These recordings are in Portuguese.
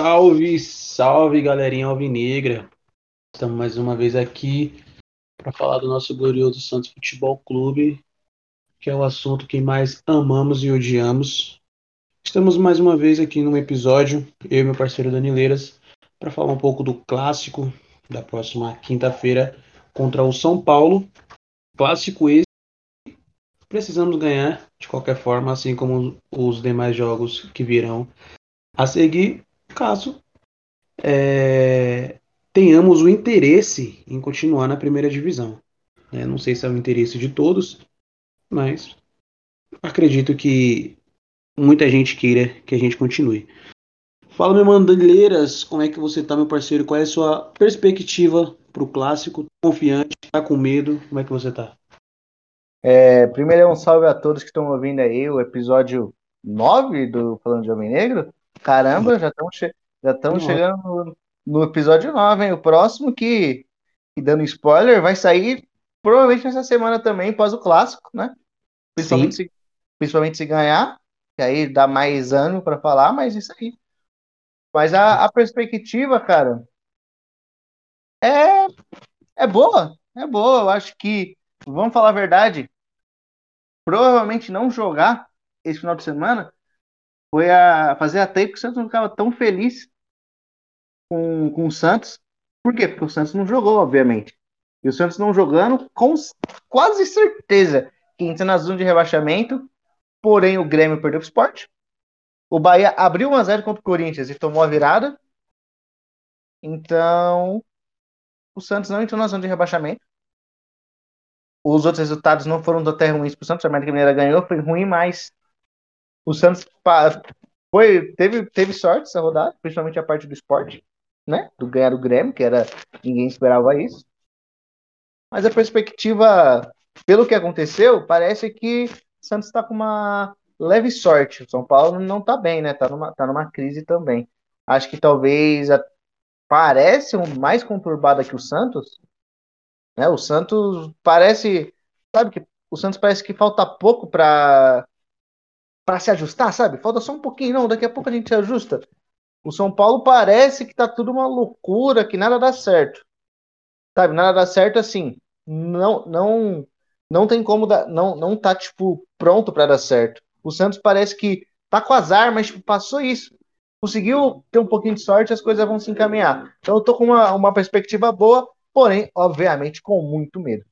Salve, salve galerinha alvinegra. Estamos mais uma vez aqui para falar do nosso glorioso Santos Futebol Clube, que é o assunto que mais amamos e odiamos. Estamos mais uma vez aqui num episódio, eu e meu parceiro Danileiras, para falar um pouco do clássico da próxima quinta-feira contra o São Paulo. Clássico esse precisamos ganhar de qualquer forma, assim como os demais jogos que virão a seguir, caso é, tenhamos o interesse em continuar na primeira divisão. É, não sei se é o interesse de todos, mas acredito que muita gente queira que a gente continue. Fala, meu mandalheiras, como é que você tá, meu parceiro? Qual é a sua perspectiva para o clássico? Confiante? Tá com medo? Como é que você tá? É, primeiro, um salve a todos que estão ouvindo aí o episódio 9 do Falando de Homem Negro. Caramba, já estamos che já estamos chegando no, no, episódio 9, hein? O próximo que, que, dando spoiler, vai sair provavelmente nessa semana também, após o clássico, né? Principalmente, se, principalmente se ganhar, que aí dá mais ano para falar, mas isso aí. Mas a, a perspectiva, cara, é, é boa, é boa. Eu acho que, vamos falar a verdade, provavelmente não jogar esse final de semana foi a fazer a tempo que o Santos não ficava tão feliz com, com o Santos. Por quê? Porque o Santos não jogou, obviamente. E o Santos não jogando, com quase certeza que entra na zona de rebaixamento. Porém, o Grêmio perdeu o esporte. O Bahia abriu 1x0 contra o Corinthians e tomou a virada. Então, o Santos não entrou na zona de rebaixamento. Os outros resultados não foram até ruins para o Santos. A América Mineira ganhou, foi ruim, mas o Santos foi, teve, teve sorte essa rodada, principalmente a parte do esporte, né? Do ganhar o Grêmio, que era ninguém esperava isso. Mas a perspectiva, pelo que aconteceu, parece que o Santos está com uma leve sorte. O São Paulo não está bem, né? Está numa, tá numa crise também. Acho que talvez a, parece um mais conturbada que o Santos. Né? O Santos parece, sabe que o Santos parece que falta pouco para para se ajustar, sabe? Falta só um pouquinho, não, daqui a pouco a gente se ajusta. O São Paulo parece que tá tudo uma loucura, que nada dá certo. Sabe, nada dá certo assim. Não não não tem como dar, não não tá tipo pronto para dar certo. O Santos parece que tá com azar, mas tipo, passou isso. Conseguiu ter um pouquinho de sorte, as coisas vão se encaminhar. Então eu tô com uma, uma perspectiva boa, porém, obviamente, com muito medo.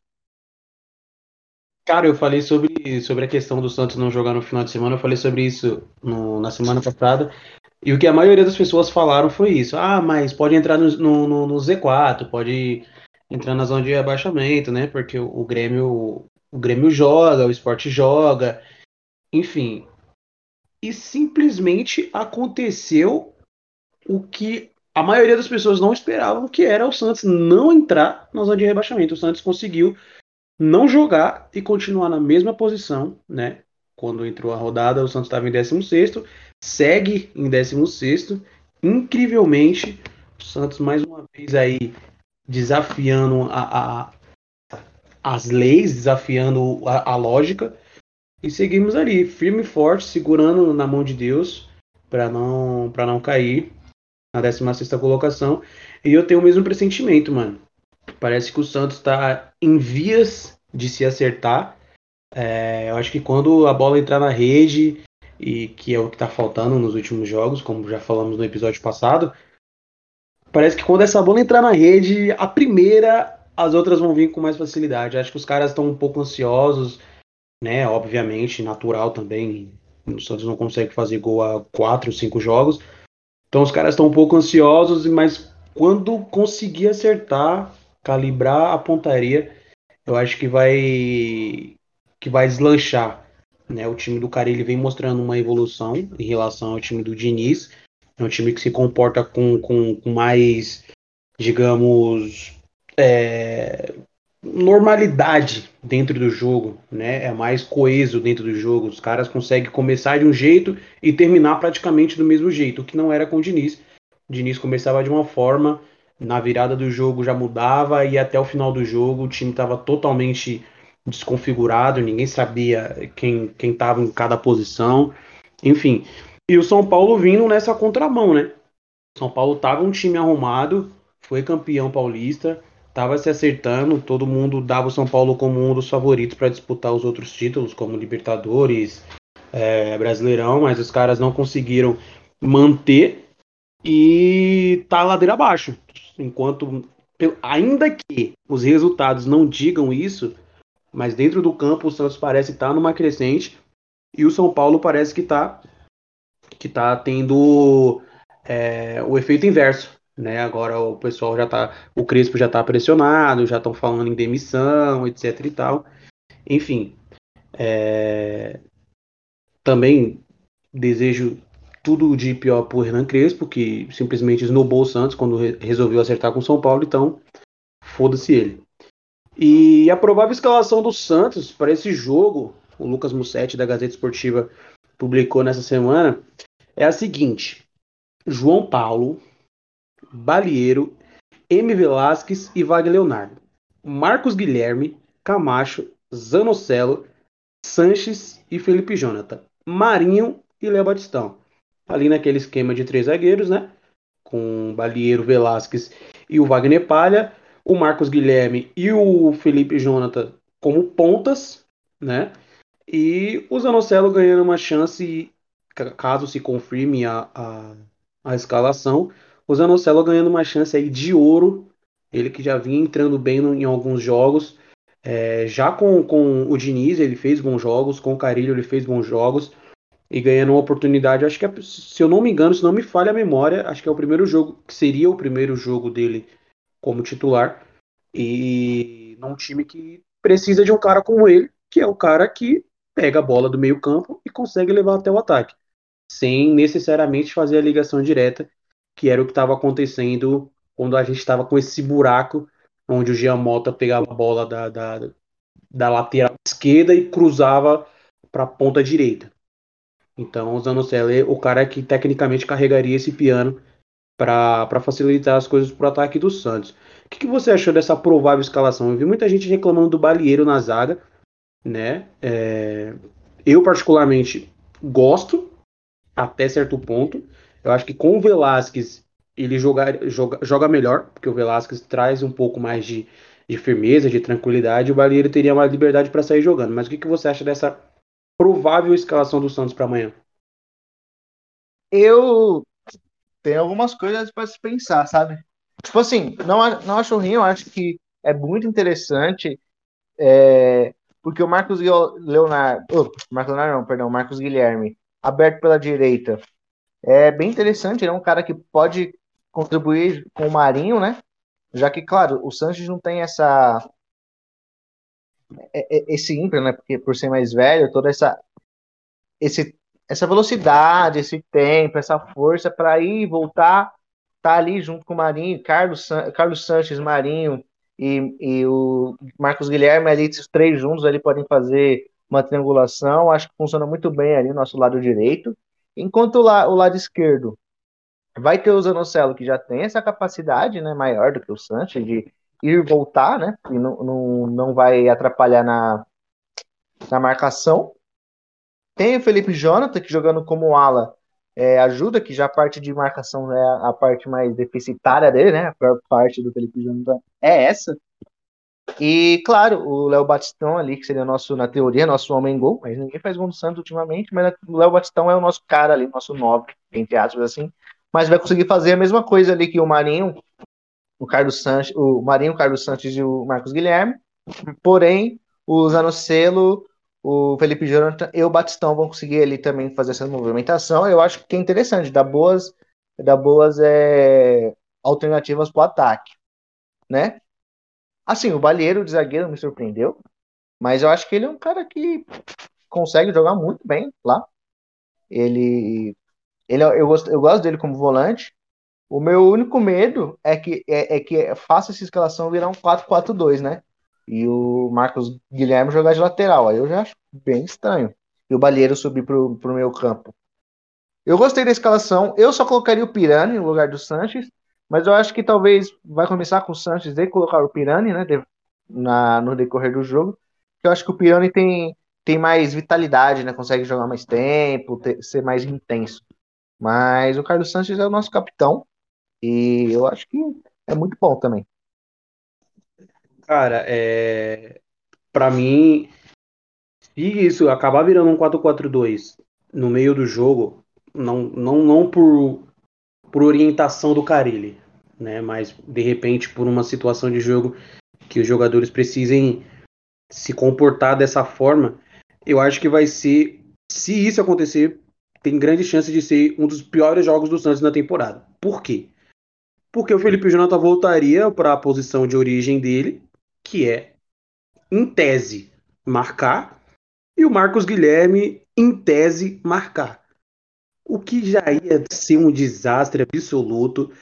Cara, eu falei sobre, sobre a questão do Santos não jogar no final de semana, eu falei sobre isso no, na semana passada, e o que a maioria das pessoas falaram foi isso. Ah, mas pode entrar no, no, no Z4, pode entrar na zona de abaixamento, né? Porque o, o Grêmio o Grêmio joga, o esporte joga, enfim. E simplesmente aconteceu o que a maioria das pessoas não esperavam, que era o Santos não entrar na zona de rebaixamento. O Santos conseguiu não jogar e continuar na mesma posição, né? Quando entrou a rodada, o Santos estava em 16, segue em 16. Incrivelmente, o Santos mais uma vez aí desafiando a, a as leis, desafiando a, a, lógica. E seguimos ali, firme e forte, segurando na mão de Deus para não, não cair na 16 colocação. E eu tenho o mesmo pressentimento, mano. Parece que o Santos está em vias de se acertar. É, eu acho que quando a bola entrar na rede, e que é o que está faltando nos últimos jogos, como já falamos no episódio passado, parece que quando essa bola entrar na rede, a primeira, as outras vão vir com mais facilidade. Acho que os caras estão um pouco ansiosos, né? Obviamente, natural também. O Santos não consegue fazer gol a quatro, cinco jogos. Então os caras estão um pouco ansiosos, mas quando conseguir acertar, calibrar a pontaria, eu acho que vai que vai deslanchar. Né? O time do Carilli vem mostrando uma evolução em relação ao time do Diniz. É um time que se comporta com, com, com mais, digamos, é, normalidade dentro do jogo, né? É mais coeso dentro do jogo. Os caras conseguem começar de um jeito e terminar praticamente do mesmo jeito, o que não era com o Diniz. O Diniz começava de uma forma na virada do jogo já mudava e até o final do jogo o time estava totalmente desconfigurado, ninguém sabia quem quem estava em cada posição, enfim. E o São Paulo vindo nessa contramão, né? São Paulo tava um time arrumado, foi campeão paulista, tava se acertando, todo mundo dava o São Paulo como um dos favoritos para disputar os outros títulos, como Libertadores, é, Brasileirão, mas os caras não conseguiram manter e tá ladeira abaixo. Enquanto, ainda que os resultados não digam isso, mas dentro do campo o Santos parece estar tá numa crescente e o São Paulo parece que está que tá tendo é, o efeito inverso. Né? Agora o pessoal já tá. O Crespo já está pressionado, já estão falando em demissão, etc e tal. Enfim. É, também desejo tudo de pior pro Hernan Crespo, que simplesmente esnobou o Santos quando re resolveu acertar com o São Paulo, então foda-se ele. E a provável escalação do Santos para esse jogo, o Lucas Mussetti da Gazeta Esportiva publicou nessa semana, é a seguinte: João Paulo, Balieiro, M. Velasquez e Wagner Leonardo. Marcos Guilherme, Camacho, Zanocelo, Sanches e Felipe Jonathan. Marinho e Léo Batistão. Ali naquele esquema de três zagueiros, né? Com Balieiro, Velasquez e o Wagner Palha. O Marcos Guilherme e o Felipe Jonathan como pontas, né? E o Zanocelo ganhando uma chance, caso se confirme a, a, a escalação, o Zanocelo ganhando uma chance aí de ouro. Ele que já vinha entrando bem no, em alguns jogos. É, já com, com o Diniz, ele fez bons jogos. Com o Carilho, ele fez bons jogos. E ganhando uma oportunidade, acho que, é, se eu não me engano, se não me falha a memória, acho que é o primeiro jogo, que seria o primeiro jogo dele como titular. E num time que precisa de um cara como ele, que é o cara que pega a bola do meio campo e consegue levar até o ataque. Sem necessariamente fazer a ligação direta, que era o que estava acontecendo quando a gente estava com esse buraco onde o Jean Mota pegava a bola da, da, da lateral esquerda e cruzava para a ponta direita. Então, o Zanocelo é o cara que tecnicamente carregaria esse piano para facilitar as coisas para o ataque do Santos. O que, que, você achou dessa provável escalação? Eu vi muita gente reclamando do Balieiro na zaga, né? É, eu, particularmente, gosto até certo ponto. Eu acho que com o Velasquez ele joga, joga, joga melhor, porque o Velasquez traz um pouco mais de, de firmeza, de tranquilidade, o Balieiro teria mais liberdade para sair jogando. Mas o que, que você acha dessa provável escalação do Santos para amanhã? Eu tenho algumas coisas para se pensar, sabe? Tipo assim, não, não acho ruim, eu acho que é muito interessante, é, porque o Marcos Leonardo, oh, Marcos Leonardo não, perdão, Marcos Guilherme, aberto pela direita, é bem interessante, ele é um cara que pode contribuir com o Marinho, né? Já que, claro, o Sanches não tem essa esse ímpeto, né? Porque por ser mais velho, toda essa esse, essa velocidade, esse tempo, essa força para ir e voltar, tá ali junto com o Marinho, Carlos, Carlos Sanches, Marinho e, e o Marcos Guilherme ali, esses três juntos ali podem fazer uma triangulação, acho que funciona muito bem ali no nosso lado direito. Enquanto la, o lado esquerdo vai ter o Zanocelo, que já tem essa capacidade né, maior do que o Sanches de ir voltar, né? E não, não, não vai atrapalhar na, na marcação. Tem o Felipe Jonathan, que jogando como ala é, ajuda, que já a parte de marcação é a parte mais deficitária dele, né? A pior parte do Felipe Jonathan é essa. E, claro, o Léo Batistão ali, que seria nosso, na teoria, nosso homem gol, mas ninguém faz gol do Santos ultimamente, mas o Léo Batistão é o nosso cara ali, nosso nobre, entre aspas, assim. Mas vai conseguir fazer a mesma coisa ali que o Marinho, o Carlos Sanches, o Marinho, o Carlos Sanches e o Marcos Guilherme. Porém, o Zanocelo, o Felipe Jonathan e o Batistão vão conseguir ali também fazer essa movimentação. Eu acho que é interessante, dá boas, dá boas é, alternativas para o ataque, né? Assim, o Balheiro de zagueiro me surpreendeu, mas eu acho que ele é um cara que consegue jogar muito bem lá. Ele, ele eu, gosto, eu gosto dele como volante. O meu único medo é que é, é que faça essa escalação virar um 4-4-2, né? E o Marcos Guilherme jogar de lateral. Aí eu já acho bem estranho. E o Balheiro subir pro, pro meu campo. Eu gostei da escalação. Eu só colocaria o Pirani no lugar do Sanches. Mas eu acho que talvez vai começar com o Sanches e colocar o Pirani, né? Na, no decorrer do jogo. Eu acho que o Pirani tem, tem mais vitalidade, né? Consegue jogar mais tempo, ter, ser mais intenso. Mas o Carlos Sanches é o nosso capitão. E eu acho que é muito bom também. Cara, é... para mim, se isso acabar virando um 4-4-2 no meio do jogo, não, não, não por, por orientação do Carilli, né? Mas de repente por uma situação de jogo que os jogadores precisem se comportar dessa forma, eu acho que vai ser, se isso acontecer, tem grande chance de ser um dos piores jogos do Santos na temporada. Por quê? Porque o Felipe Jonathan voltaria para a posição de origem dele, que é, em tese, marcar, e o Marcos Guilherme, em tese, marcar. O que já ia ser um desastre absoluto.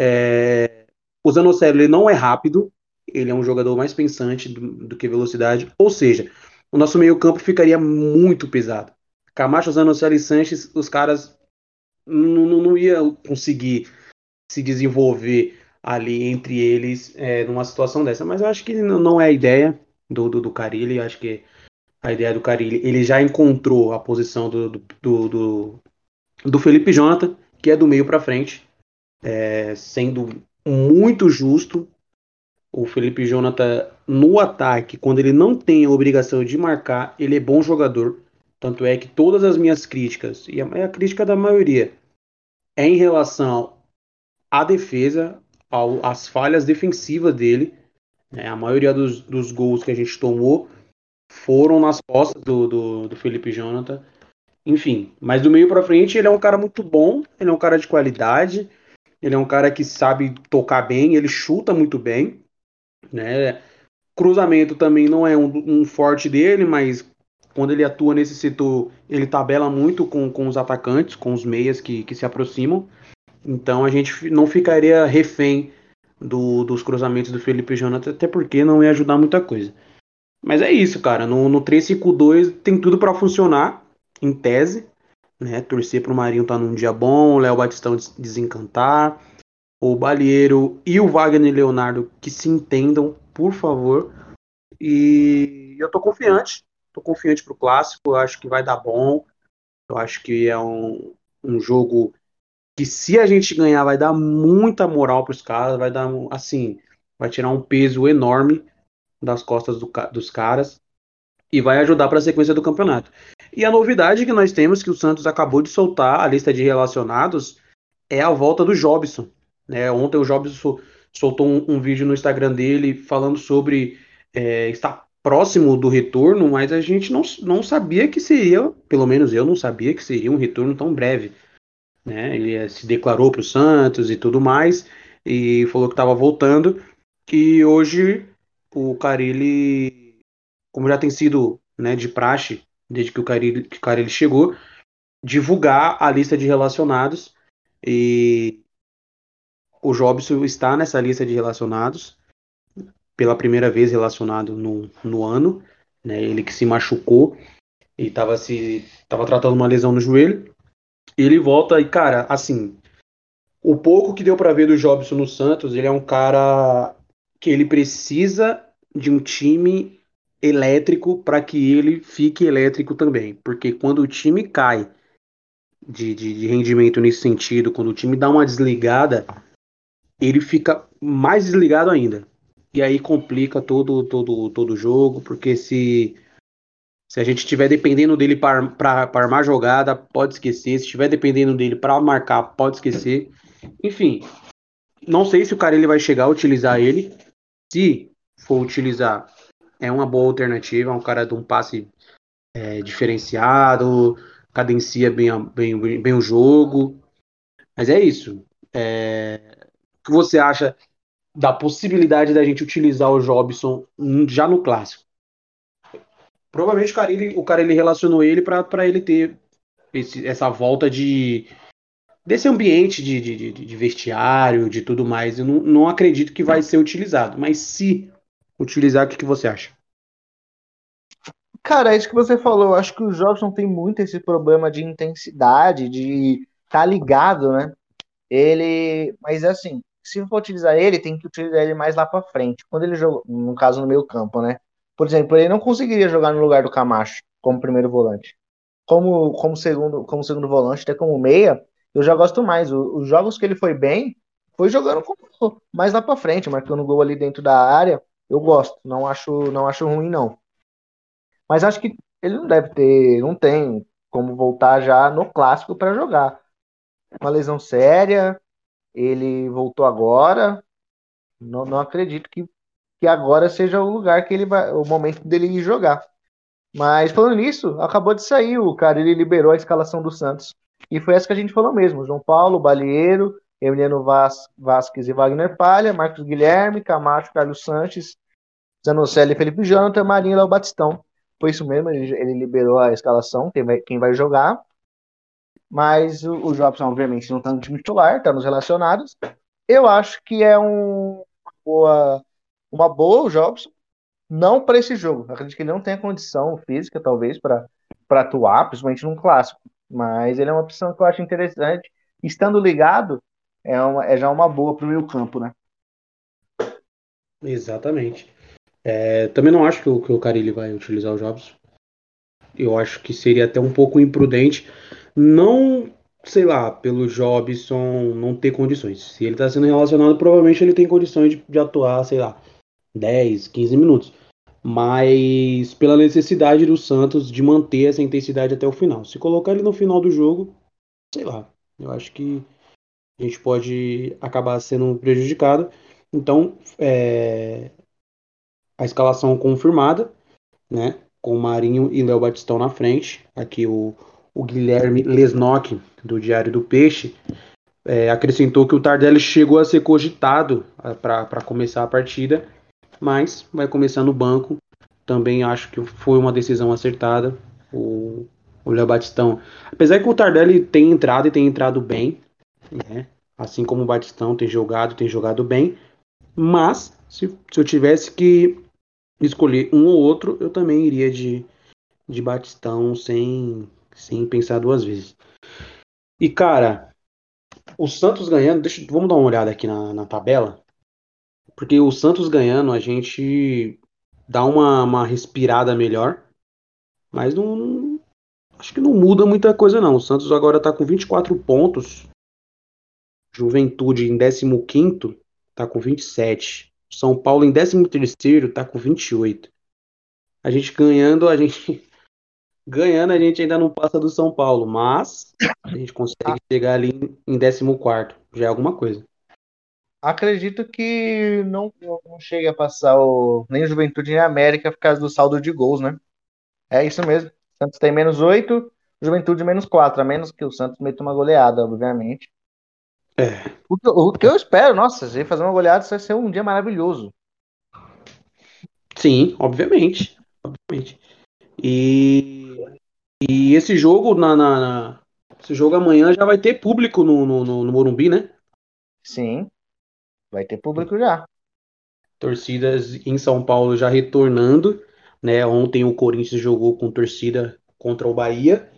É... O Zanocelo ele não é rápido, ele é um jogador mais pensante do, do que velocidade, ou seja, o nosso meio-campo ficaria muito pesado. Camacho, Zanocelo e Sanches, os caras não, não, não iam conseguir se desenvolver ali entre eles é, numa situação dessa. Mas eu acho que não é a ideia do, do, do Carilli, acho que a ideia do Carilli, ele já encontrou a posição do, do, do, do Felipe Jonathan, que é do meio para frente, é, sendo muito justo. O Felipe Jonathan no ataque, quando ele não tem a obrigação de marcar, ele é bom jogador. Tanto é que todas as minhas críticas, e a, a crítica da maioria, é em relação à defesa, ao, falhas defensivas dele. Né? A maioria dos, dos gols que a gente tomou foram nas costas do, do, do Felipe Jonathan. Enfim, mas do meio para frente ele é um cara muito bom, ele é um cara de qualidade, ele é um cara que sabe tocar bem, ele chuta muito bem, né? Cruzamento também não é um, um forte dele, mas quando ele atua nesse setor, ele tabela muito com, com os atacantes, com os meias que, que se aproximam. Então a gente não ficaria refém do, dos cruzamentos do Felipe Jonathan, até porque não ia ajudar muita coisa. Mas é isso, cara. No, no 3-5-2 tem tudo para funcionar, em tese. Né? Torcer pro Marinho tá num dia bom, o Léo Batistão desencantar, o Balieiro e o Wagner Leonardo que se entendam, por favor. E eu tô confiante, tô confiante pro clássico, eu acho que vai dar bom. Eu acho que é um, um jogo que se a gente ganhar vai dar muita moral pros caras, vai dar assim, vai tirar um peso enorme das costas do, dos caras e vai ajudar para a sequência do campeonato. E a novidade que nós temos que o Santos acabou de soltar a lista de relacionados é a volta do Jobson. Né? Ontem o Jobson soltou um, um vídeo no Instagram dele falando sobre é, estar próximo do retorno, mas a gente não, não sabia que seria, pelo menos eu não sabia que seria um retorno tão breve. Né? Ele é, se declarou para o Santos e tudo mais, e falou que estava voltando. E hoje o Carilli, como já tem sido né, de praxe desde que o Carilli chegou, divulgar a lista de relacionados e o Jobson está nessa lista de relacionados pela primeira vez relacionado no, no ano, né, ele que se machucou e estava se tava tratando uma lesão no joelho. Ele volta e cara, assim, o pouco que deu para ver do Jobson no Santos, ele é um cara que ele precisa de um time elétrico para que ele fique elétrico também. Porque quando o time cai de, de, de, rendimento nesse sentido, quando o time dá uma desligada, ele fica mais desligado ainda. E aí complica todo todo todo jogo, porque se se a gente estiver dependendo dele para armar jogada, pode esquecer. Se estiver dependendo dele para marcar, pode esquecer. Enfim, não sei se o cara ele vai chegar a utilizar ele, se for utilizar, é uma boa alternativa. É um cara de um passe é, diferenciado, cadencia bem, bem, bem o jogo. Mas é isso. É... O que você acha da possibilidade da gente utilizar o Jobson já no clássico? Provavelmente o cara ele, o cara, ele relacionou ele para ele ter esse, essa volta de desse ambiente de, de, de, vestiário, de tudo mais, eu não, não acredito que vai ser utilizado. Mas se utilizar, o que, que você acha? Cara, é isso que você falou. Eu acho que o Jobson tem muito esse problema de intensidade, de tá ligado, né? Ele. Mas assim, se for utilizar ele, tem que utilizar ele mais lá para frente. Quando ele jogou, no caso, no meio campo, né? Por exemplo, ele não conseguiria jogar no lugar do Camacho como primeiro volante. Como, como, segundo, como segundo volante, até como meia, eu já gosto mais. os jogos que ele foi bem foi jogando mais lá para frente, marcando gol ali dentro da área. Eu gosto, não acho, não acho ruim não. Mas acho que ele não deve ter, não tem como voltar já no clássico para jogar. Uma lesão séria, ele voltou agora. Não, não acredito que, que agora seja o lugar que ele vai, o momento dele jogar. Mas falando nisso, acabou de sair o cara, ele liberou a escalação do Santos. E foi essa que a gente falou mesmo: João Paulo, Balieiro, Emiliano Vaz, Vasquez e Wagner Palha, Marcos Guilherme, Camacho, Carlos Sanches, Zanocelli, Felipe Jonathan, Marinho e Léo Batistão. Foi isso mesmo, ele, ele, liberou a escalação, quem vai, quem vai jogar. Mas o, o Jobson, obviamente, não está no time titular, está nos relacionados. Eu acho que é um, uma, boa, uma boa o Jobson, não para esse jogo. Eu acredito que ele não tem a condição física, talvez, para atuar, principalmente num clássico. Mas ele é uma opção que eu acho interessante. Estando ligado, é, uma, é já uma boa para o meio campo, né? Exatamente. É, também não acho que o, que o Carilli vai utilizar os Jobs. Eu acho que seria até um pouco imprudente. Não, sei lá, pelo Jobson não ter condições. Se ele está sendo relacionado, provavelmente ele tem condições de, de atuar, sei lá, 10, 15 minutos mas pela necessidade do Santos de manter essa intensidade até o final. Se colocar ele no final do jogo, sei lá, eu acho que a gente pode acabar sendo prejudicado. Então, é, a escalação confirmada, né? Com Marinho e Léo Batistão na frente. Aqui o, o Guilherme Lesnock, do Diário do Peixe, é, acrescentou que o Tardelli chegou a ser cogitado para começar a partida mas vai começar no banco. Também acho que foi uma decisão acertada. O, o Léo Batistão, apesar que o Tardelli tem entrado e tem entrado bem, né? assim como o Batistão tem jogado, tem jogado bem, mas se, se eu tivesse que escolher um ou outro, eu também iria de, de Batistão sem, sem pensar duas vezes. E cara, o Santos ganhando, deixa, vamos dar uma olhada aqui na, na tabela. Porque o Santos ganhando, a gente dá uma, uma respirada melhor. Mas não, não, Acho que não muda muita coisa, não. O Santos agora tá com 24 pontos. Juventude em 15 tá com 27. São Paulo em 13 tá com 28. A gente ganhando, a gente. Ganhando, a gente ainda não passa do São Paulo, mas a gente consegue chegar ali em 14. Já é alguma coisa. Acredito que não, não chegue a passar o, nem o Juventude nem a América por causa do saldo de gols, né? É isso mesmo. Santos tem menos 8, Juventude menos 4, a menos que o Santos meta uma goleada, obviamente. É. O, o, que eu espero, nossa, se fazer uma goleada, vai ser um dia maravilhoso. Sim, obviamente. Obviamente. E, e esse jogo na, na, na, esse jogo amanhã já vai ter público no, no, no, no Morumbi, né? Sim. Vai ter público já. Torcidas em São Paulo já retornando. Né? Ontem o Corinthians jogou com torcida contra o Bahia.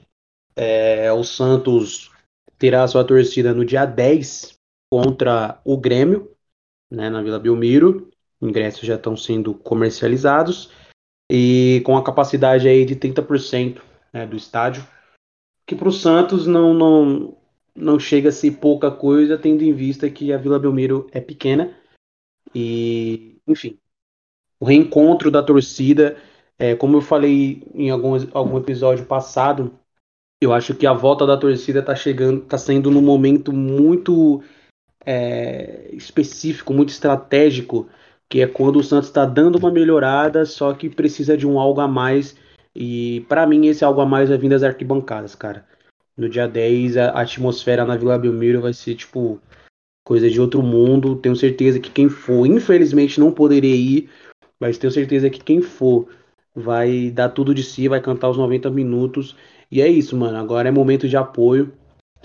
É, o Santos terá sua torcida no dia 10 contra o Grêmio, né, na Vila Belmiro. Ingressos já estão sendo comercializados e com a capacidade aí de 30% né, do estádio, que para o Santos não, não, não chega a ser pouca coisa, tendo em vista que a Vila Belmiro é pequena. E, enfim, o reencontro da torcida, é, como eu falei em algum, algum episódio passado, eu acho que a volta da torcida está chegando, está sendo num momento muito é, específico, muito estratégico, que é quando o Santos está dando uma melhorada, só que precisa de um algo a mais. E para mim esse algo a mais vai vir das arquibancadas, cara. No dia 10, a atmosfera na Vila Belmiro vai ser, tipo, coisa de outro mundo. Tenho certeza que quem for, infelizmente não poderia ir, mas tenho certeza que quem for vai dar tudo de si, vai cantar os 90 minutos. E é isso, mano. Agora é momento de apoio,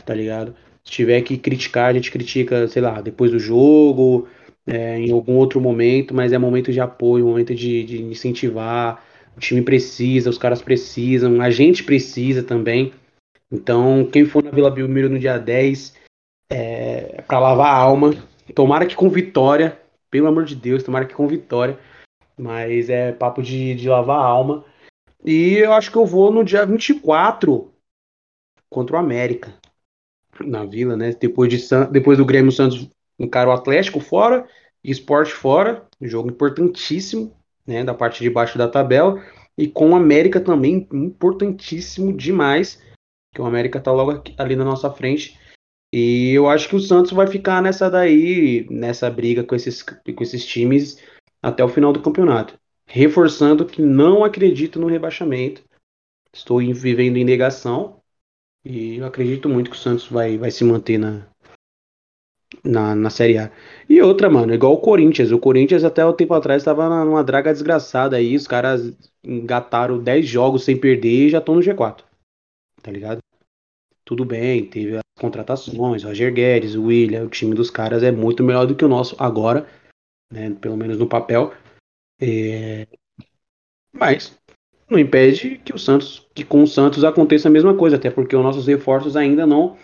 tá ligado? Se tiver que criticar, a gente critica, sei lá, depois do jogo, é, em algum outro momento, mas é momento de apoio, momento de, de incentivar. O time precisa, os caras precisam, a gente precisa também. Então, quem for na Vila Belmiro no dia 10, é, para lavar a alma. Tomara que com vitória, pelo amor de Deus, tomara que com vitória. Mas é papo de, de lavar a alma. E eu acho que eu vou no dia 24 contra o América. Na Vila, né? Depois, de, depois do Grêmio Santos encara o Atlético fora, Esporte fora, jogo importantíssimo, né, da parte de baixo da tabela, e com o América também importantíssimo demais, que o América tá logo aqui, ali na nossa frente. E eu acho que o Santos vai ficar nessa daí, nessa briga com esses, com esses times até o final do campeonato. Reforçando que não acredito no rebaixamento. Estou vivendo em negação. E eu acredito muito que o Santos vai, vai se manter na, na, na Série A. E outra, mano, igual o Corinthians. O Corinthians até o tempo atrás estava numa draga desgraçada aí. Os caras engataram 10 jogos sem perder e já estão no G4. Tá ligado? Tudo bem, teve as contratações, Roger Guedes, o William, o time dos caras é muito melhor do que o nosso agora, né? Pelo menos no papel. É... Mas não impede que o Santos, que com o Santos aconteça a mesma coisa, até porque os nossos reforços ainda não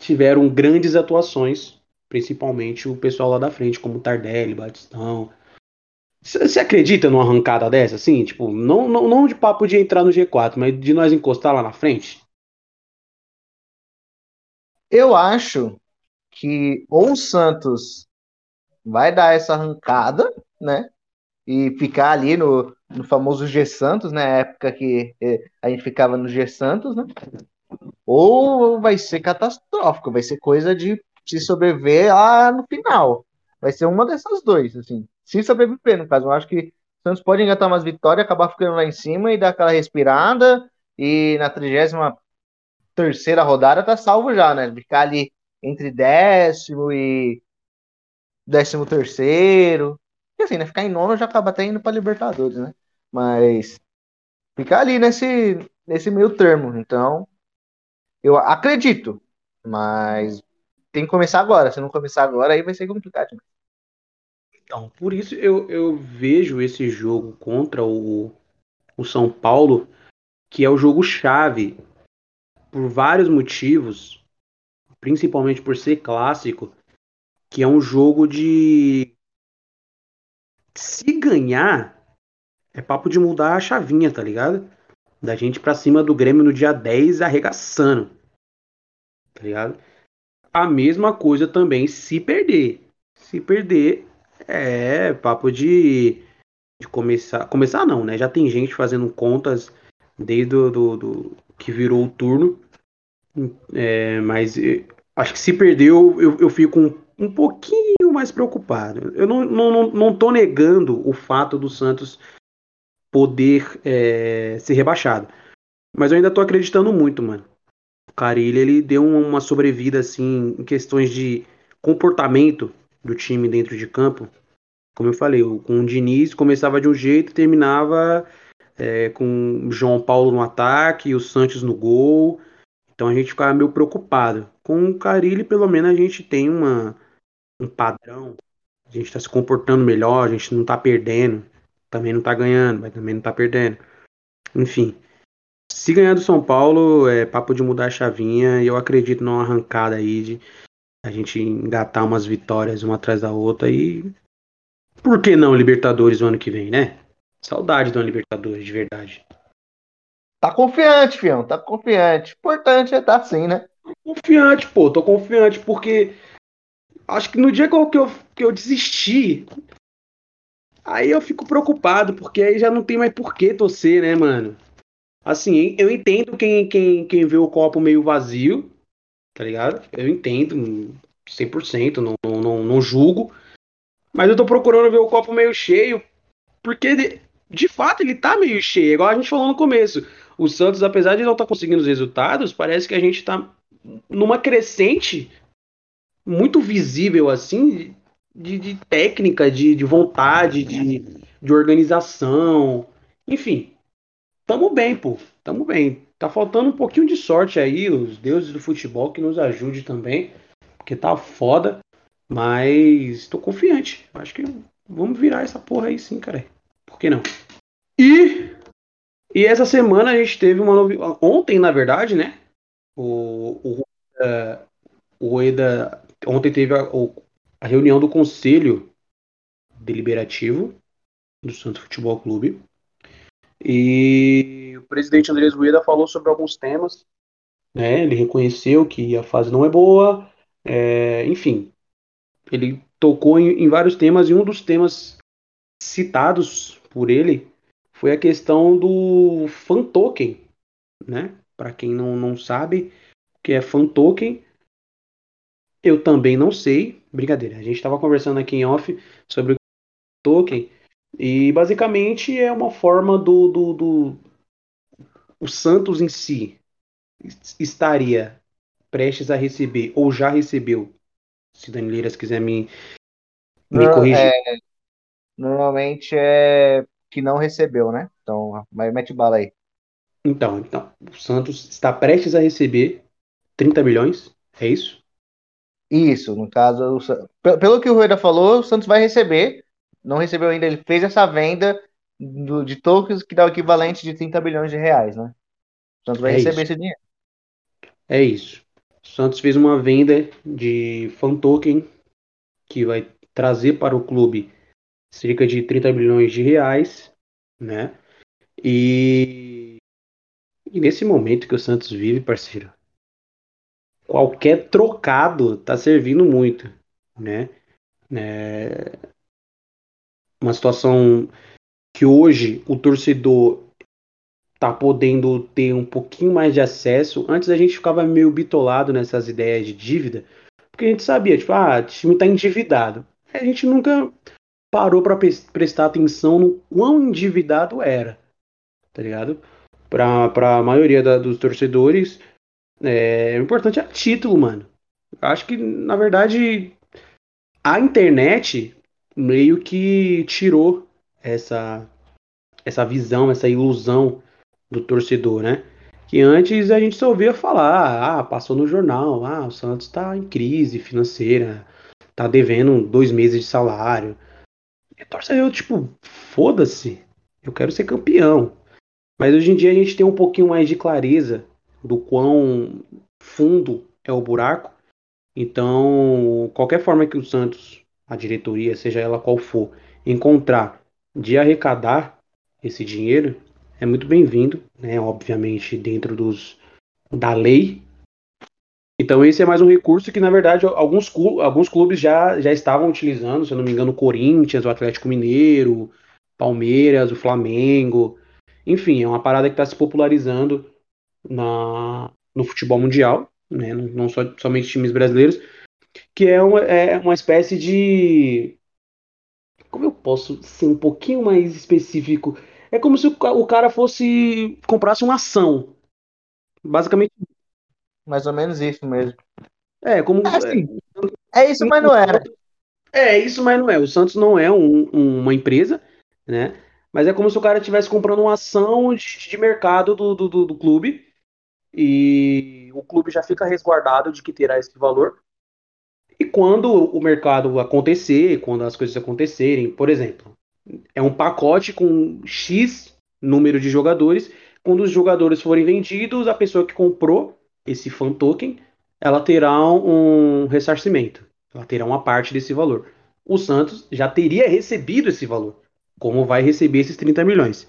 tiveram grandes atuações, principalmente o pessoal lá da frente, como Tardelli, Batistão. Você acredita numa arrancada dessa, assim? Tipo, não, não, não de papo de entrar no G4, mas de nós encostar lá na frente? Eu acho que ou o Santos vai dar essa arrancada, né? E ficar ali no, no famoso G Santos, né, época que eh, a gente ficava no G Santos, né? Ou vai ser catastrófico, vai ser coisa de se sobreviver lá no final. Vai ser uma dessas duas, assim. Se sobreviver, no caso. Eu acho que o Santos pode engatar umas vitórias, acabar ficando lá em cima e dar aquela respirada. E na trigésima terceira rodada tá salvo já, né? Ficar ali entre décimo e décimo terceiro. E assim, né? Ficar em nono já acaba até indo pra Libertadores, né? Mas ficar ali nesse, nesse meio termo. Então, eu acredito. Mas tem que começar agora. Se não começar agora, aí vai ser complicado. Então, por isso eu, eu vejo esse jogo contra o, o São Paulo, que é o jogo chave por vários motivos, principalmente por ser clássico, que é um jogo de se ganhar é papo de mudar a chavinha, tá ligado? Da gente pra cima do Grêmio no dia 10 arregaçando. Tá ligado? A mesma coisa também se perder. Se perder é papo de, de começar. Começar não, né? Já tem gente fazendo contas desde do, do, do que virou o turno. É, mas acho que se perdeu, eu, eu fico um, um pouquinho mais preocupado. Eu não, não, não tô negando o fato do Santos poder é, ser rebaixado. Mas eu ainda tô acreditando muito, mano. O Carilli, ele deu uma sobrevida, assim, em questões de comportamento do time dentro de campo. Como eu falei, com o Diniz começava de um jeito e terminava é, com o João Paulo no ataque, o Santos no gol. Então a gente ficava meio preocupado. Com o Carilli, pelo menos, a gente tem uma, um padrão. A gente está se comportando melhor, a gente não está perdendo. Também não está ganhando, mas também não está perdendo. Enfim. Se ganhar do São Paulo, é papo de mudar a chavinha. E eu acredito numa arrancada aí de a gente engatar umas vitórias uma atrás da outra. E por que não Libertadores o ano que vem, né? Saudade do Libertadores, de verdade. Tá confiante, fião, tá confiante. Importante é estar tá assim, né? Confiante, pô, tô confiante, porque acho que no dia que eu, que eu, que eu desisti, aí eu fico preocupado, porque aí já não tem mais por que torcer, né, mano? Assim, eu entendo quem, quem, quem vê o copo meio vazio, tá ligado? Eu entendo 100%, não, não, não, não julgo, mas eu tô procurando ver o copo meio cheio, porque de fato ele tá meio cheio, igual a gente falou no começo. O Santos, apesar de não estar tá conseguindo os resultados, parece que a gente tá numa crescente muito visível assim de, de técnica, de, de vontade, de, de organização. Enfim, tamo bem, pô. Tamo bem. Tá faltando um pouquinho de sorte aí, os deuses do futebol que nos ajude também, porque tá foda. Mas tô confiante. Acho que vamos virar essa porra aí sim, cara. Por que não? E, e essa semana a gente teve uma novidade. Ontem, na verdade, né? O, o, uh, o Eda. Ontem teve a, a reunião do Conselho Deliberativo do Santos Futebol Clube. E o presidente Andrés Rueda falou sobre alguns temas. Né? Ele reconheceu que a fase não é boa. É, enfim, ele tocou em, em vários temas e um dos temas citados por ele foi a questão do fan token, né? Para quem não, não sabe o que é fan token, eu também não sei. Brincadeira, a gente estava conversando aqui em off sobre o token e basicamente é uma forma do, do, do o Santos em si estaria prestes a receber ou já recebeu, se Danileiras quiser me, me corrigir. é, normalmente é que não recebeu, né? Então, mas mete bala aí. Então, então, o Santos está prestes a receber 30 milhões, é isso? Isso, no caso, o pelo que o Rueda falou, o Santos vai receber. Não recebeu ainda, ele fez essa venda do- de tokens que dá o equivalente de 30 bilhões de reais, né? O Santos vai É receber isso. esse dinheiro. É isso. O Santos fez uma venda de fan token que vai trazer para o clube cerca de 30 milhões de reais, né? E, e nesse momento que o Santos vive, parceiro, qualquer trocado tá servindo muito, né? É uma situação que hoje o torcedor tá podendo ter um pouquinho mais de acesso. Antes a gente ficava meio bitolado nessas ideias de dívida, porque a gente sabia, tipo, ah, o time tá endividado. A gente nunca parou para prestar atenção no quão endividado era, tá ligado? Pra, pra maioria da, dos torcedores, é, o importante é título, mano. Acho que, na verdade, a internet meio que tirou essa, essa visão, essa ilusão do torcedor, né? Que antes a gente só ouvia falar, ah, passou no jornal, ah, o Santos tá em crise financeira, tá devendo dois meses de salário. E torcedor, tipo, foda-se, eu quero ser campeão. Mas hoje em dia a gente tem um pouquinho mais de clareza do quão fundo é o buraco. Então, qualquer forma que o Santos, a diretoria, seja ela qual for, encontrar de arrecadar esse dinheiro, é muito bem-vindo, né? Obviamente, dentro dos, da lei. Então, esse é mais um recurso que, na verdade, alguns, alguns clubes já, já estavam utilizando, se eu não me engano, o Corinthians, o Atlético Mineiro, Palmeiras, o Flamengo. Enfim, é uma parada que está se popularizando na, no futebol mundial, né? Não, só, somente times brasileiros, que é uma, é uma espécie de. Como eu posso ser um pouquinho mais específico? É como se o, o cara fosse comprasse uma ação. Basicamente, Mais ou menos isso mesmo. é como. É assim, é isso, mas não era. É isso, mas não é. O Santos não é um- um- uma empresa, né? Mas é como se o cara estivesse comprando uma ação de, de mercado do, do, do, do clube e o clube já fica resguardado de que terá esse valor. E quando o mercado acontecer, quando as coisas acontecerem, por exemplo, é um pacote com X número de jogadores. Quando os jogadores forem vendidos, a pessoa que comprou esse fan token, ela terá um ressarcimento. Ela terá uma parte desse valor. O Santos já teria recebido esse valor. Como vai receber esses 30 milhões?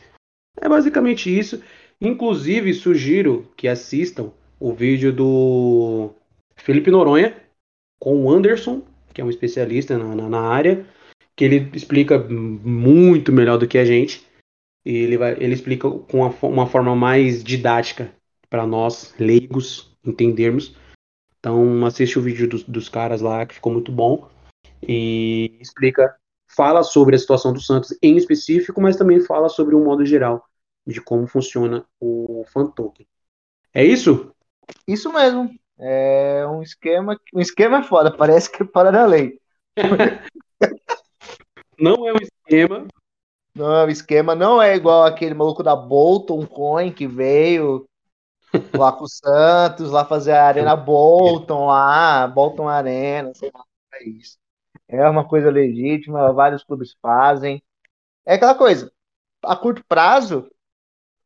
É basicamente isso. Inclusive, sugiro que assistam o vídeo do Felipe Noronha com o Anderson, que é um especialista na, na, na área, que ele explica muito melhor do que a gente. E ele, vai, ele explica com uma, uma forma mais didática para nós, leigos, entendermos. Então, assiste o vídeo dos, dos caras lá, que ficou muito bom. E explica, fala sobre a situação do Santos em específico, mas também fala sobre um modo geral de como funciona o fan token. É isso? Isso mesmo. É um esquema. Um esquema é foda, parece que é fora da lei. Não é um esquema. Não é um esquema, não é igual aquele maluco da Bolton Coin que veio lá com o Santos, lá fazer a Arena Bolton lá, Bolton Arena, sei lá, é isso. É uma coisa legítima, vários clubes fazem. É aquela coisa, a curto prazo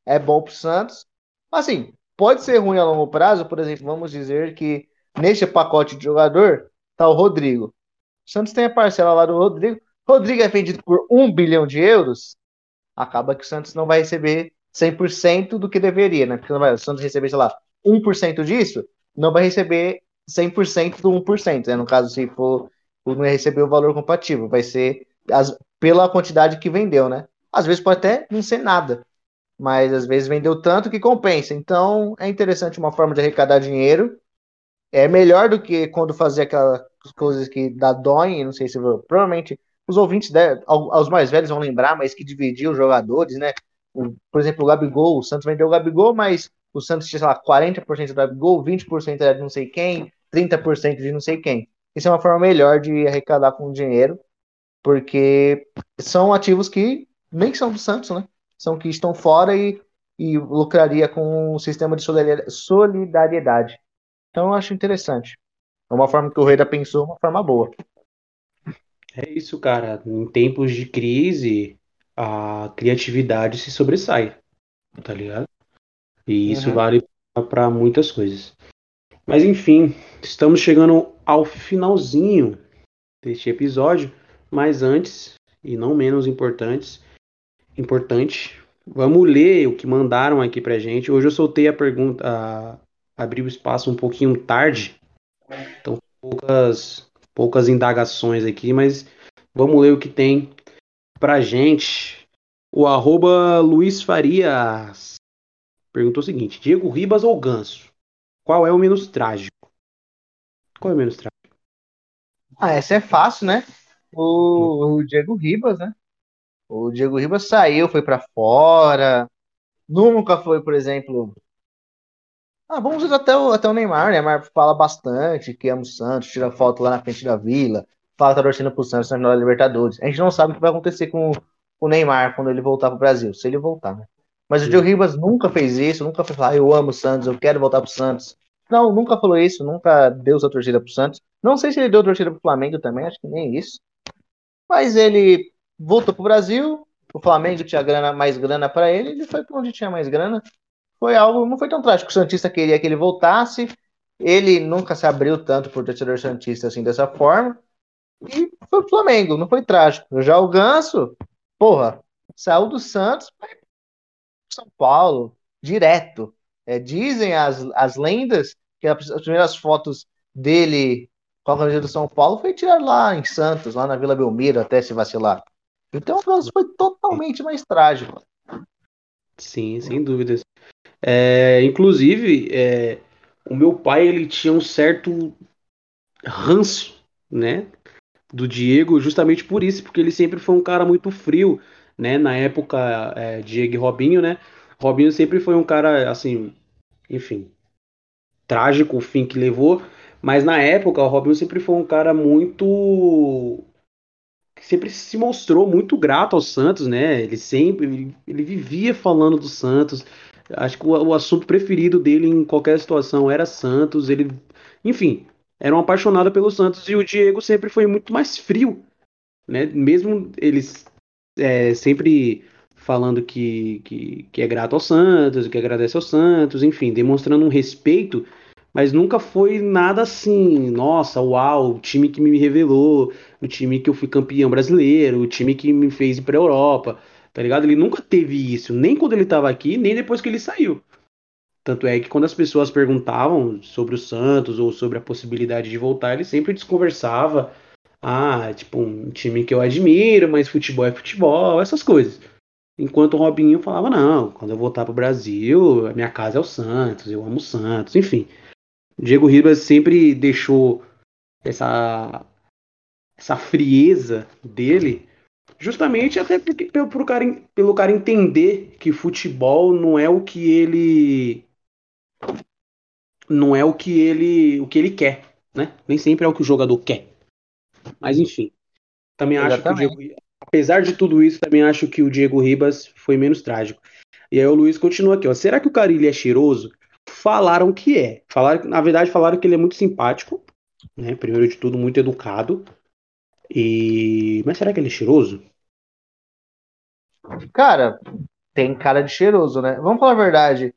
é bom pro Santos. Assim, pode ser ruim a longo prazo, por exemplo, vamos dizer que neste pacote de jogador tá o Rodrigo. O Santos tem a parcela lá do Rodrigo. Rodrigo é vendido por um bilhão de euros. Acaba que o Santos não vai receber 100% do que deveria, né? Porque vai, o Santos receber, sei lá, 1% disso, não vai receber 100% do 1%, né? No caso, se for não receber o valor compatível, vai ser as, pela quantidade que vendeu, né? Às vezes pode até não ser nada, mas às vezes vendeu tanto que compensa. Então é interessante uma forma de arrecadar dinheiro. É melhor do que quando fazia aquelas coisas que da Doin, não sei se provavelmente os ouvintes, né, mais velhos vão lembrar, mas que dividia os jogadores, né? Por exemplo, o Gabigol, o Santos vendeu o Gabigol, mas o Santos tinha, sei lá, 40% do Gabigol, 20% era de não sei quem, 30% de não sei quem. Isso é uma forma melhor de arrecadar com dinheiro, porque são ativos que nem são do Santos, né? São que estão fora e, e lucraria com um sistema de solidariedade. Então eu acho interessante. É uma forma que o Reida pensou, uma forma boa. É isso, cara. Em tempos de crise, a criatividade se sobressai, tá ligado? E isso uhum. vale para muitas coisas. Mas enfim, estamos chegando ao finalzinho deste episódio, mas antes, e não menos importantes, importante, vamos ler o que mandaram aqui pra gente. Hoje eu soltei a pergunta, a, abri o espaço um pouquinho tarde, então poucas, poucas indagações aqui, mas vamos ler o que tem pra gente. O arroba Luiz Farias perguntou o seguinte: Diego Ribas ou Ganso? Qual é o menos trágico? Qual é o menos trágico? Ah, essa é fácil, né? O, o Diego Ribas, né? O Diego Ribas saiu, foi para fora. Nunca foi, por exemplo. Ah, vamos até o, até o Neymar. O Neymar fala bastante que ama o Santos, tira foto lá na frente da vila, fala que tá torcendo pro Santos na Libertadores. A gente não sabe o que vai acontecer com o Neymar quando ele voltar pro Brasil, se ele voltar, né? Mas o Diego Ribas nunca fez isso, nunca foi falar, ah, eu amo o Santos, eu quero voltar pro Santos. Não, nunca falou isso, nunca deu sua torcida pro Santos. Não sei se ele deu torcida pro Flamengo também, acho que nem isso. Mas ele voltou pro Brasil, o Flamengo tinha grana, mais grana para ele, ele foi para onde tinha mais grana. Foi algo, não foi tão trágico. O Santista queria que ele voltasse. Ele nunca se abriu tanto por torcedor Santista assim dessa forma. E foi pro Flamengo, não foi trágico. Já o Ganso, porra, saiu do Santos, são Paulo, direto. É, dizem as, as lendas que as primeiras fotos dele com a camisa do São Paulo foi tirado lá em Santos, lá na Vila Belmiro, até se vacilar. Então o caso foi totalmente mais trágico. Sim, sem dúvidas. É, inclusive, é, o meu pai ele tinha um certo ranço, né, do Diego, justamente por isso, porque ele sempre foi um cara muito frio né? Na época, é, Diego e Robinho, né? Robinho sempre foi um cara, assim, enfim, trágico o fim que levou, mas na época o Robinho sempre foi um cara muito sempre se mostrou muito grato ao Santos, né? Ele sempre ele, ele vivia falando do Santos. Acho que o, o, assunto preferido dele em qualquer situação era Santos. Ele, enfim, era um apaixonado pelo Santos e o Diego sempre foi muito mais frio, né? Mesmo eles é, sempre falando que, que, que, é grato ao Santos, que agradece ao Santos, enfim, demonstrando um respeito, mas nunca foi nada assim, nossa, uau, o time que me revelou, o time que eu fui campeão brasileiro, o time que me fez ir pra Europa, tá ligado? Ele nunca teve isso, nem quando ele tava aqui, nem depois que ele saiu. Tanto é que quando as pessoas perguntavam sobre o Santos ou sobre a possibilidade de voltar, ele sempre desconversava, ah, tipo, um time que eu admiro, mas futebol é futebol, essas coisas. Enquanto o Robinho falava, não, quando eu voltar pro Brasil, a minha casa é o Santos, eu amo o Santos, enfim. Diego Ribas sempre deixou essa essa frieza dele, justamente até porque, pelo, pelo, cara, pelo cara entender que futebol não é o que ele não é o que ele o que ele quer, né? Nem sempre é o que o jogador quer. Mas enfim, também Exatamente. acho que o Diego, apesar de tudo isso, também acho que o Diego Ribas foi menos trágico. E aí o Luiz continua aqui, ó. Será que o Carilli é cheiroso? Falaram que é. Falaram, na verdade, falaram que ele é muito simpático, né? Primeiro de tudo, muito educado. E mas será que ele é cheiroso? Cara, tem cara de cheiroso, né? Vamos falar a verdade.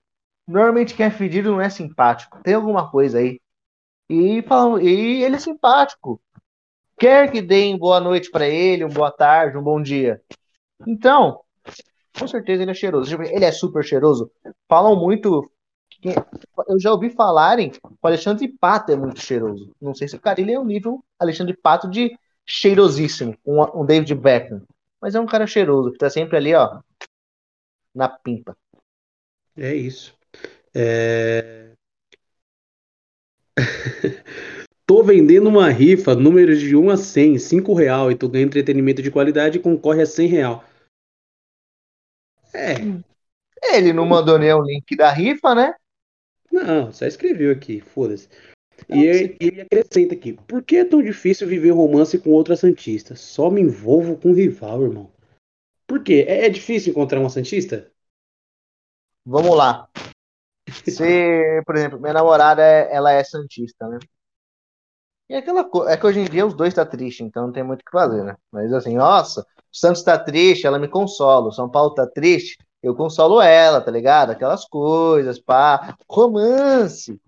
Normalmente quem é fedido não é simpático. Tem alguma coisa aí. E, falam, e ele é simpático quer que deem boa noite para ele, um boa tarde, um bom dia. Então, com certeza ele é cheiroso. Ele é super cheiroso. Falam muito eu já ouvi falarem que o Alexandre Pato é muito cheiroso. Não sei se o cara ele é o nível Alexandre Pato de cheirosíssimo, um, um David Beckham. Mas é um cara cheiroso, que tá sempre ali, ó, na pimpa. É isso. É... Tô vendendo uma rifa, número de 1 a 100, 5 real, e tu ganha entretenimento de qualidade e concorre a 100 real. É. Ele não mandou nem o link da rifa, né? Não, só escreveu aqui, foda-se. E ele, ele acrescenta aqui: Por que é tão difícil viver romance com outra Santista? Só me envolvo com rival, irmão. Por quê? É, é difícil encontrar uma Santista? Vamos lá. Se, por exemplo, minha namorada, ela é Santista, né? E é aquela coisa, é que hoje em dia os dois tá triste, então não tem muito o que fazer, né? Mas assim, nossa, o Santos tá triste, ela me consola. O São Paulo tá triste, eu consolo ela, tá ligado? Aquelas coisas, pá, romance.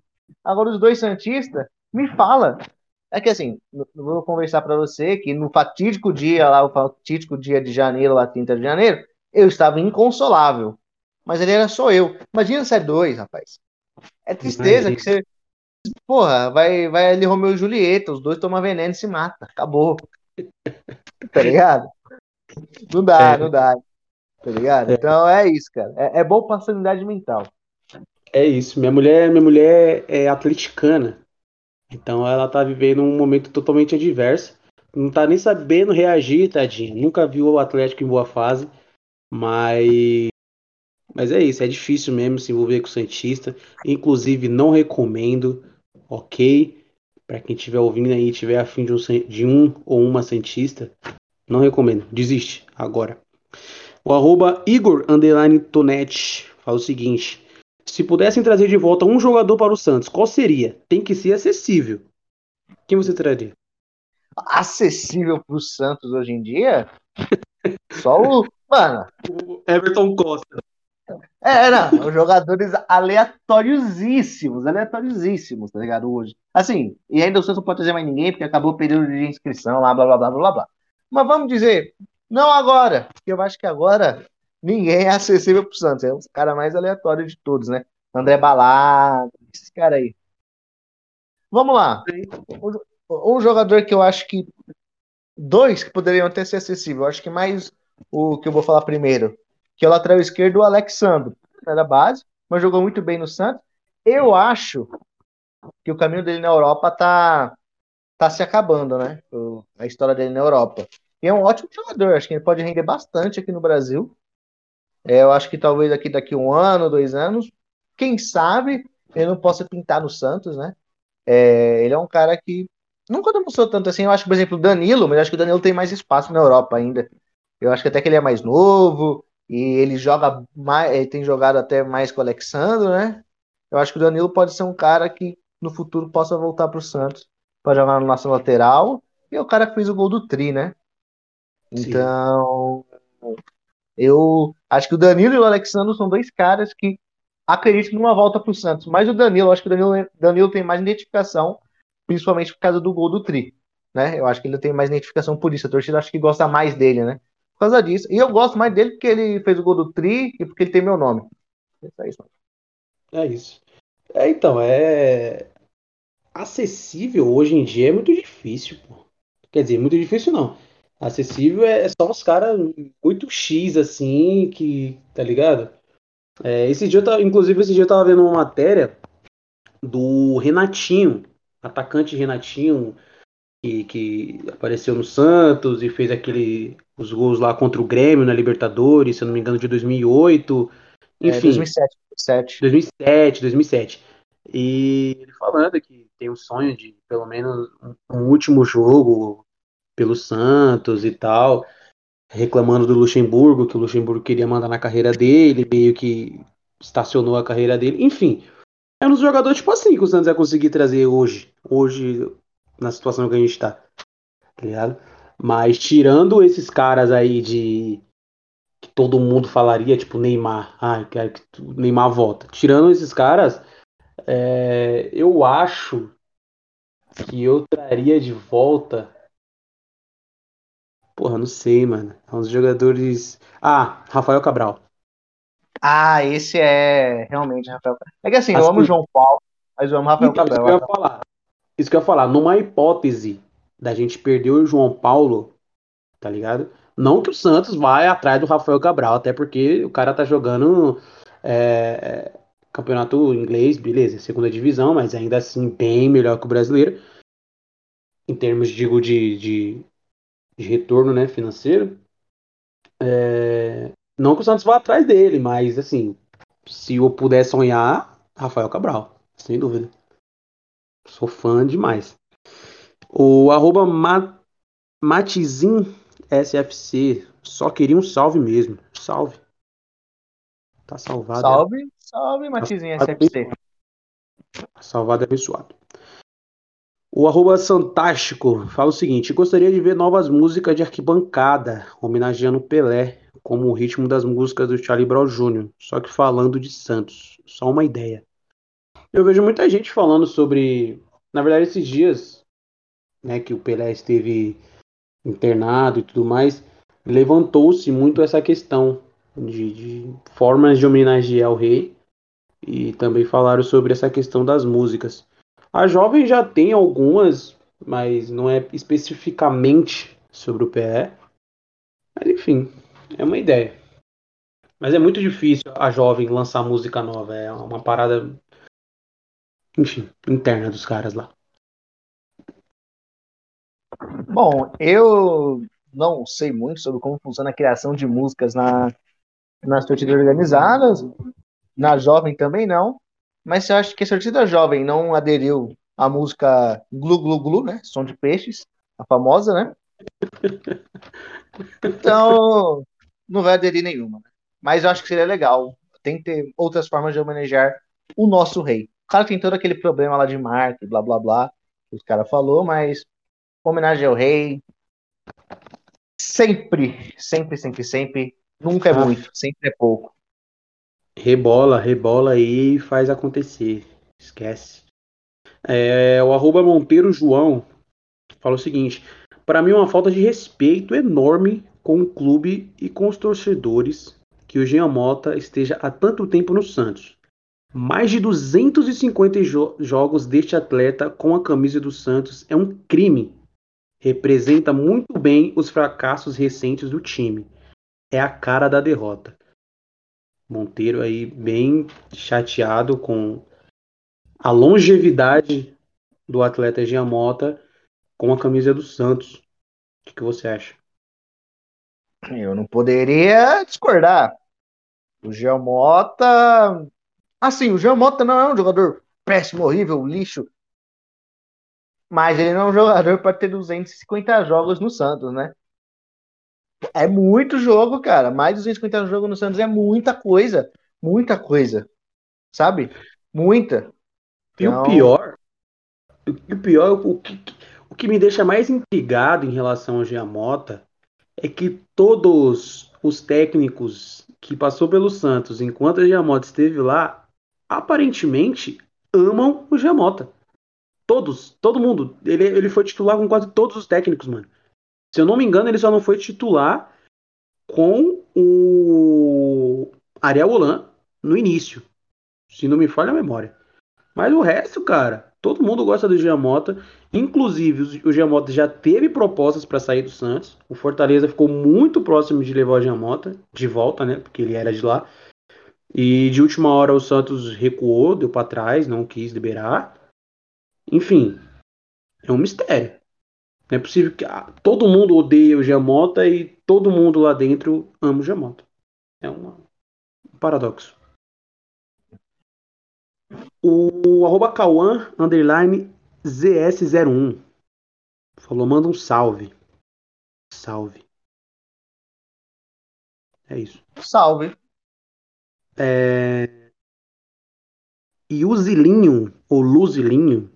Agora os dois santistas me fala. É que assim, vou conversar para você que no fatídico dia lá, o fatídico dia de janeiro, lá 30 de janeiro, eu estava inconsolável. Mas ele era só eu. Imagina se é dois, rapaz. É tristeza Imagina. que você Porra, vai, vai ali Romeu e Julieta, os dois tomam veneno e se mata. Acabou. Tá ligado? Não dá, é. não dá. Tá ligado? É. Então é isso, cara. É, é bom pra sanidade mental. É isso. Minha mulher, minha mulher é atleticana. Então ela tá vivendo um momento totalmente adverso. Não tá nem sabendo reagir, tadinha. Nunca viu o Atlético em boa fase. Mas mas é isso, é difícil mesmo se envolver com o Santista. Inclusive, não recomendo, ok? Para quem estiver ouvindo aí e tiver afim de um, de um ou uma Santista, não recomendo. Desiste agora. O arroba Igor Tonetti fala o seguinte: se pudessem trazer de volta um jogador para o Santos, qual seria? Tem que ser acessível. Quem você traria? Acessível para o Santos hoje em dia? Só o. Mano. O Everton Costa. É, não, jogadores aleatóriosíssimos, aleatóriosíssimos, tá ligado? Hoje. Assim, e ainda Santos não pode trazer mais ninguém, porque acabou o período de inscrição lá, blá blá blá blá blá. Mas vamos dizer, não agora, porque eu acho que agora ninguém é acessível pro Santos. É o cara mais aleatório de todos, né? André Balado, esse cara aí. Vamos lá. Um jogador que eu acho que. Dois que poderiam até ser acessíveis. Eu acho que mais o que eu vou falar primeiro que é o lateral esquerdo, o Alexandre. Era base, mas jogou muito bem no Santos. Eu acho que o caminho dele na Europa tá, tá se acabando, né? A história dele na Europa. E é um ótimo jogador, acho que ele pode render bastante aqui no Brasil. É, eu acho que talvez aqui daqui um ano, dois anos, quem sabe ele não possa pintar no Santos, né? É, ele é um cara que nunca demonstrou tanto assim. Eu acho por exemplo, o Danilo, mas eu acho que o Danilo tem mais espaço na Europa ainda. Eu acho que até que ele é mais novo, e ele joga mais, ele tem jogado até mais com o Alexandre, né? Eu acho que o Danilo pode ser um cara que no futuro possa voltar para o Santos para jogar no nosso lateral. E é o cara que fez o gol do Tri, né? Então, Sim. eu acho que o Danilo e o Alexandre são dois caras que acreditam numa volta para o Santos. Mas o Danilo, acho que o Danilo, Danilo tem mais identificação, principalmente por causa do gol do Tri. Né? Eu acho que ele tem mais identificação por isso. A torcida acho que gosta mais dele, né? Por causa disso. E eu gosto mais dele porque ele fez o gol do Tri e porque ele tem meu nome. É isso. É isso. É, então, é. Acessível hoje em dia é muito difícil, pô. Quer dizer, muito difícil não. Acessível é só uns caras muito X, assim, que. Tá ligado? É, esse dia eu tava, inclusive, esse dia eu tava vendo uma matéria do Renatinho, atacante Renatinho, que, que apareceu no Santos e fez aquele os gols lá contra o Grêmio na Libertadores, se eu não me engano, de 2008. Enfim. É, 2007, 2007. 2007, 2007. E ele falando que tem o sonho de pelo menos um, um último jogo pelo Santos e tal, reclamando do Luxemburgo, que o Luxemburgo queria mandar na carreira dele, meio que estacionou a carreira dele. Enfim, é um dos jogadores tipo assim que o Santos vai conseguir trazer hoje. Hoje, na situação que a gente tá. Tá ligado? Mas tirando esses caras aí de. que todo mundo falaria, tipo Neymar. Ai, quero que o Neymar volta. Tirando esses caras, é, eu acho que eu traria de volta. Porra, não sei, mano. É uns jogadores. Ah, Rafael Cabral. Ah, esse é realmente Rafael. É que assim, eu amo o João Paulo, mas eu amo Rafael Então, Cabral. que eu ia falar. Isso que eu ia falar. Numa hipótese da gente perder o João Paulo, tá ligado? Não que o Santos vai atrás do Rafael Cabral, até porque o cara tá jogando é, campeonato inglês, beleza, segunda divisão, mas ainda assim bem melhor que o brasileiro. Em termos, digo, de, de, de retorno né, financeiro. É, não que o Santos vá atrás dele, mas assim, se eu puder sonhar, Rafael Cabral, sem dúvida. Sou fã demais. O arroba Ma- Matizin SFC só queria um salve mesmo. Salve. Tá salvado. é- Salve, salve, Matizinho SFC. Salvado e abençoado. O arroba Santástico fala o seguinte: gostaria de ver novas músicas de arquibancada, homenageando Pelé, como o ritmo das músicas do Charlie Brown Jr., só que falando de Santos. Só uma ideia. Eu vejo muita gente falando sobre. Na verdade, esses dias, né, que o Pelé esteve internado e tudo mais, levantou-se muito essa questão de, de formas de homenagear o rei e também falaram sobre essa questão das músicas. A jovem já tem algumas, mas não é especificamente sobre o PE. Mas enfim, é uma ideia. Mas é muito difícil a jovem lançar música nova. É uma parada, enfim, interna dos caras lá. Bom, eu não sei muito sobre como funciona a criação de músicas na, nas torcidas organizadas, na jovem também não, mas se eu acho que a torcida jovem não aderiu à música Glu Glu Glu, né? Som de peixes, a famosa, né? Então, não vai aderir nenhuma. né? Mas eu acho que seria legal. Tem que ter outras formas de homenagear o nosso rei. Claro que tem todo aquele problema lá de marca, blá blá blá, que os caras falou, mas homenagem ao rei. Sempre, sempre, sempre, sempre. Nunca é Ah. muito, sempre é pouco. Rebola, rebola aí e faz acontecer. Esquece. É, o arroba Monteiro João fala o seguinte: para mim é uma falta de respeito enorme com o clube e com os torcedores que o Jean Mota esteja há tanto tempo no Santos. Mais de 250 jo- jogos deste atleta com a camisa do Santos é um crime. Representa muito bem os fracassos recentes do time. É a cara da derrota. Monteiro aí bem chateado com a longevidade do atleta Jean Mota com a camisa do Santos. O que, que você acha? Eu não poderia discordar. O Giamota. Assim, o Giamota não é um jogador péssimo, horrível, lixo. Mas ele não é um jogador para ter 250 jogos no Santos, né? É muito jogo, cara. Mais de 250 jogos no Santos é muita coisa. Muita coisa. Sabe? Muita. E o Então- pior, o pior, o que, o que me deixa mais intrigado em relação ao Jean Mota é que todos os técnicos que passou pelo Santos enquanto o Jean Mota esteve lá, aparentemente amam o Jean Mota. Todos, todo mundo. Ele, ele foi titular com quase todos os técnicos, mano. Se eu não me engano, ele só não foi titular com o Ariel Holan no início. Se não me falha a memória. Mas o resto, cara, todo mundo gosta do Giamota. Inclusive, o Giamota já teve propostas para sair do Santos. O Fortaleza ficou muito próximo de levar o Giamota de volta, né? Porque ele era de lá. E de última hora o Santos recuou, deu para trás, não quis liberar. Enfim, é um mistério. Não é possível que ah, todo mundo odeia o Giamota e todo mundo lá dentro ama o Giamota. É um paradoxo. O arroba Cauã, underline ZS01. Falou, manda um salve. Salve. É isso. Salve. É... E o Zilinho, ou Luzilinho,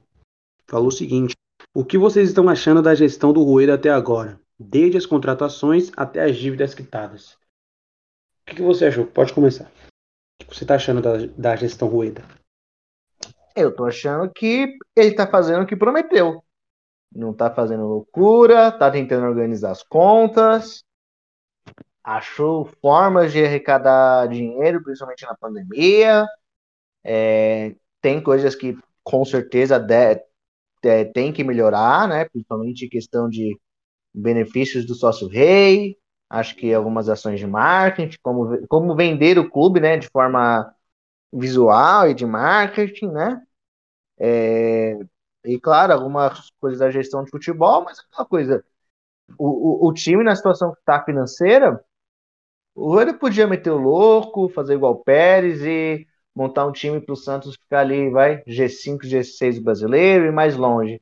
falou o seguinte: O que vocês estão achando da gestão do Rueda até agora? Desde as contratações até as dívidas quitadas. O que, que você achou? Pode começar. O que você está achando da, da gestão Rueda? Eu tô achando que ele tá fazendo o que prometeu. Não tá fazendo loucura, tá tentando organizar as contas. Achou formas de arrecadar dinheiro, principalmente na pandemia. É, tem coisas que com certeza de, de, tem que melhorar, né? Principalmente questão de benefícios do sócio rei. Acho que algumas ações de marketing, como, como vender o clube, né? De forma visual e de marketing, né? É, e claro, algumas coisas da gestão de futebol, mas aquela coisa. O, o, o time na situação que está financeira, o ele podia meter o louco, fazer igual o Pérez e montar um time para o Santos ficar ali, vai, G5, G6 brasileiro e mais longe.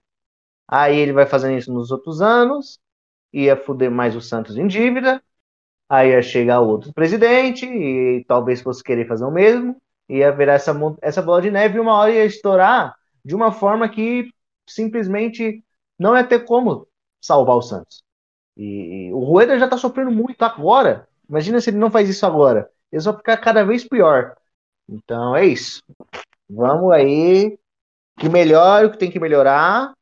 Aí ele vai fazendo isso nos outros anos, ia fuder mais o Santos em dívida, aí ia chegar outro presidente e talvez fosse querer fazer o mesmo, ia virar essa, essa bola de neve e uma hora ia estourar de uma forma que simplesmente não ia ter como salvar o Santos. E, e o Rueda já está sofrendo muito agora. Imagina se ele não faz isso agora. Ele só ficar cada vez pior. Então é isso. Vamos aí. Que melhore o que tem que melhorar.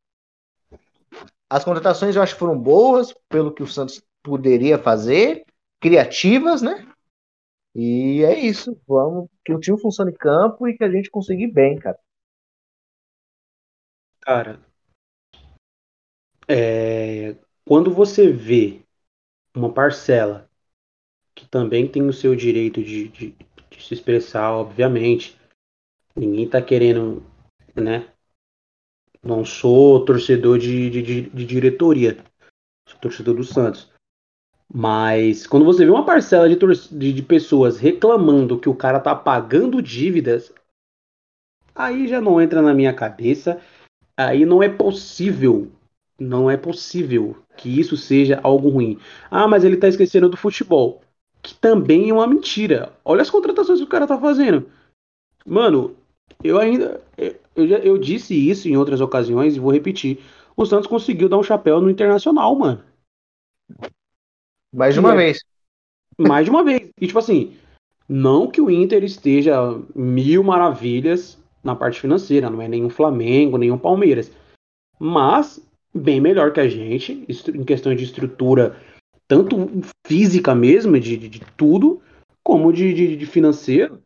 As contratações eu acho que foram boas, pelo que o Santos poderia fazer. Criativas, né? E é isso. Vamos que o time funcione em campo e que a gente consiga ir bem, cara. Cara, é, quando você vê uma parcela que também tem o seu direito de, de, de se expressar, obviamente, ninguém tá querendo, né? Não sou torcedor de, de, de diretoria, sou torcedor do Santos. Mas quando você vê uma parcela de, de, de, pessoas reclamando que o cara tá pagando dívidas, aí já não entra na minha cabeça. Aí não é possível, não é possível que isso seja algo ruim. Ah, mas ele tá esquecendo do futebol, que também é uma mentira. Olha as contratações que o cara tá fazendo. Mano, eu ainda eu, eu disse isso em outras ocasiões e vou repetir. O Santos conseguiu dar um chapéu no Internacional, mano. Mais de uma é, vez. Mais de uma vez. E tipo assim, não que o Inter esteja mil maravilhas na parte financeira, não é nenhum Flamengo, nenhum Palmeiras. Mas bem melhor que a gente, em questão de estrutura, tanto física mesmo, de, de, de tudo, como de, de, de, financeiro.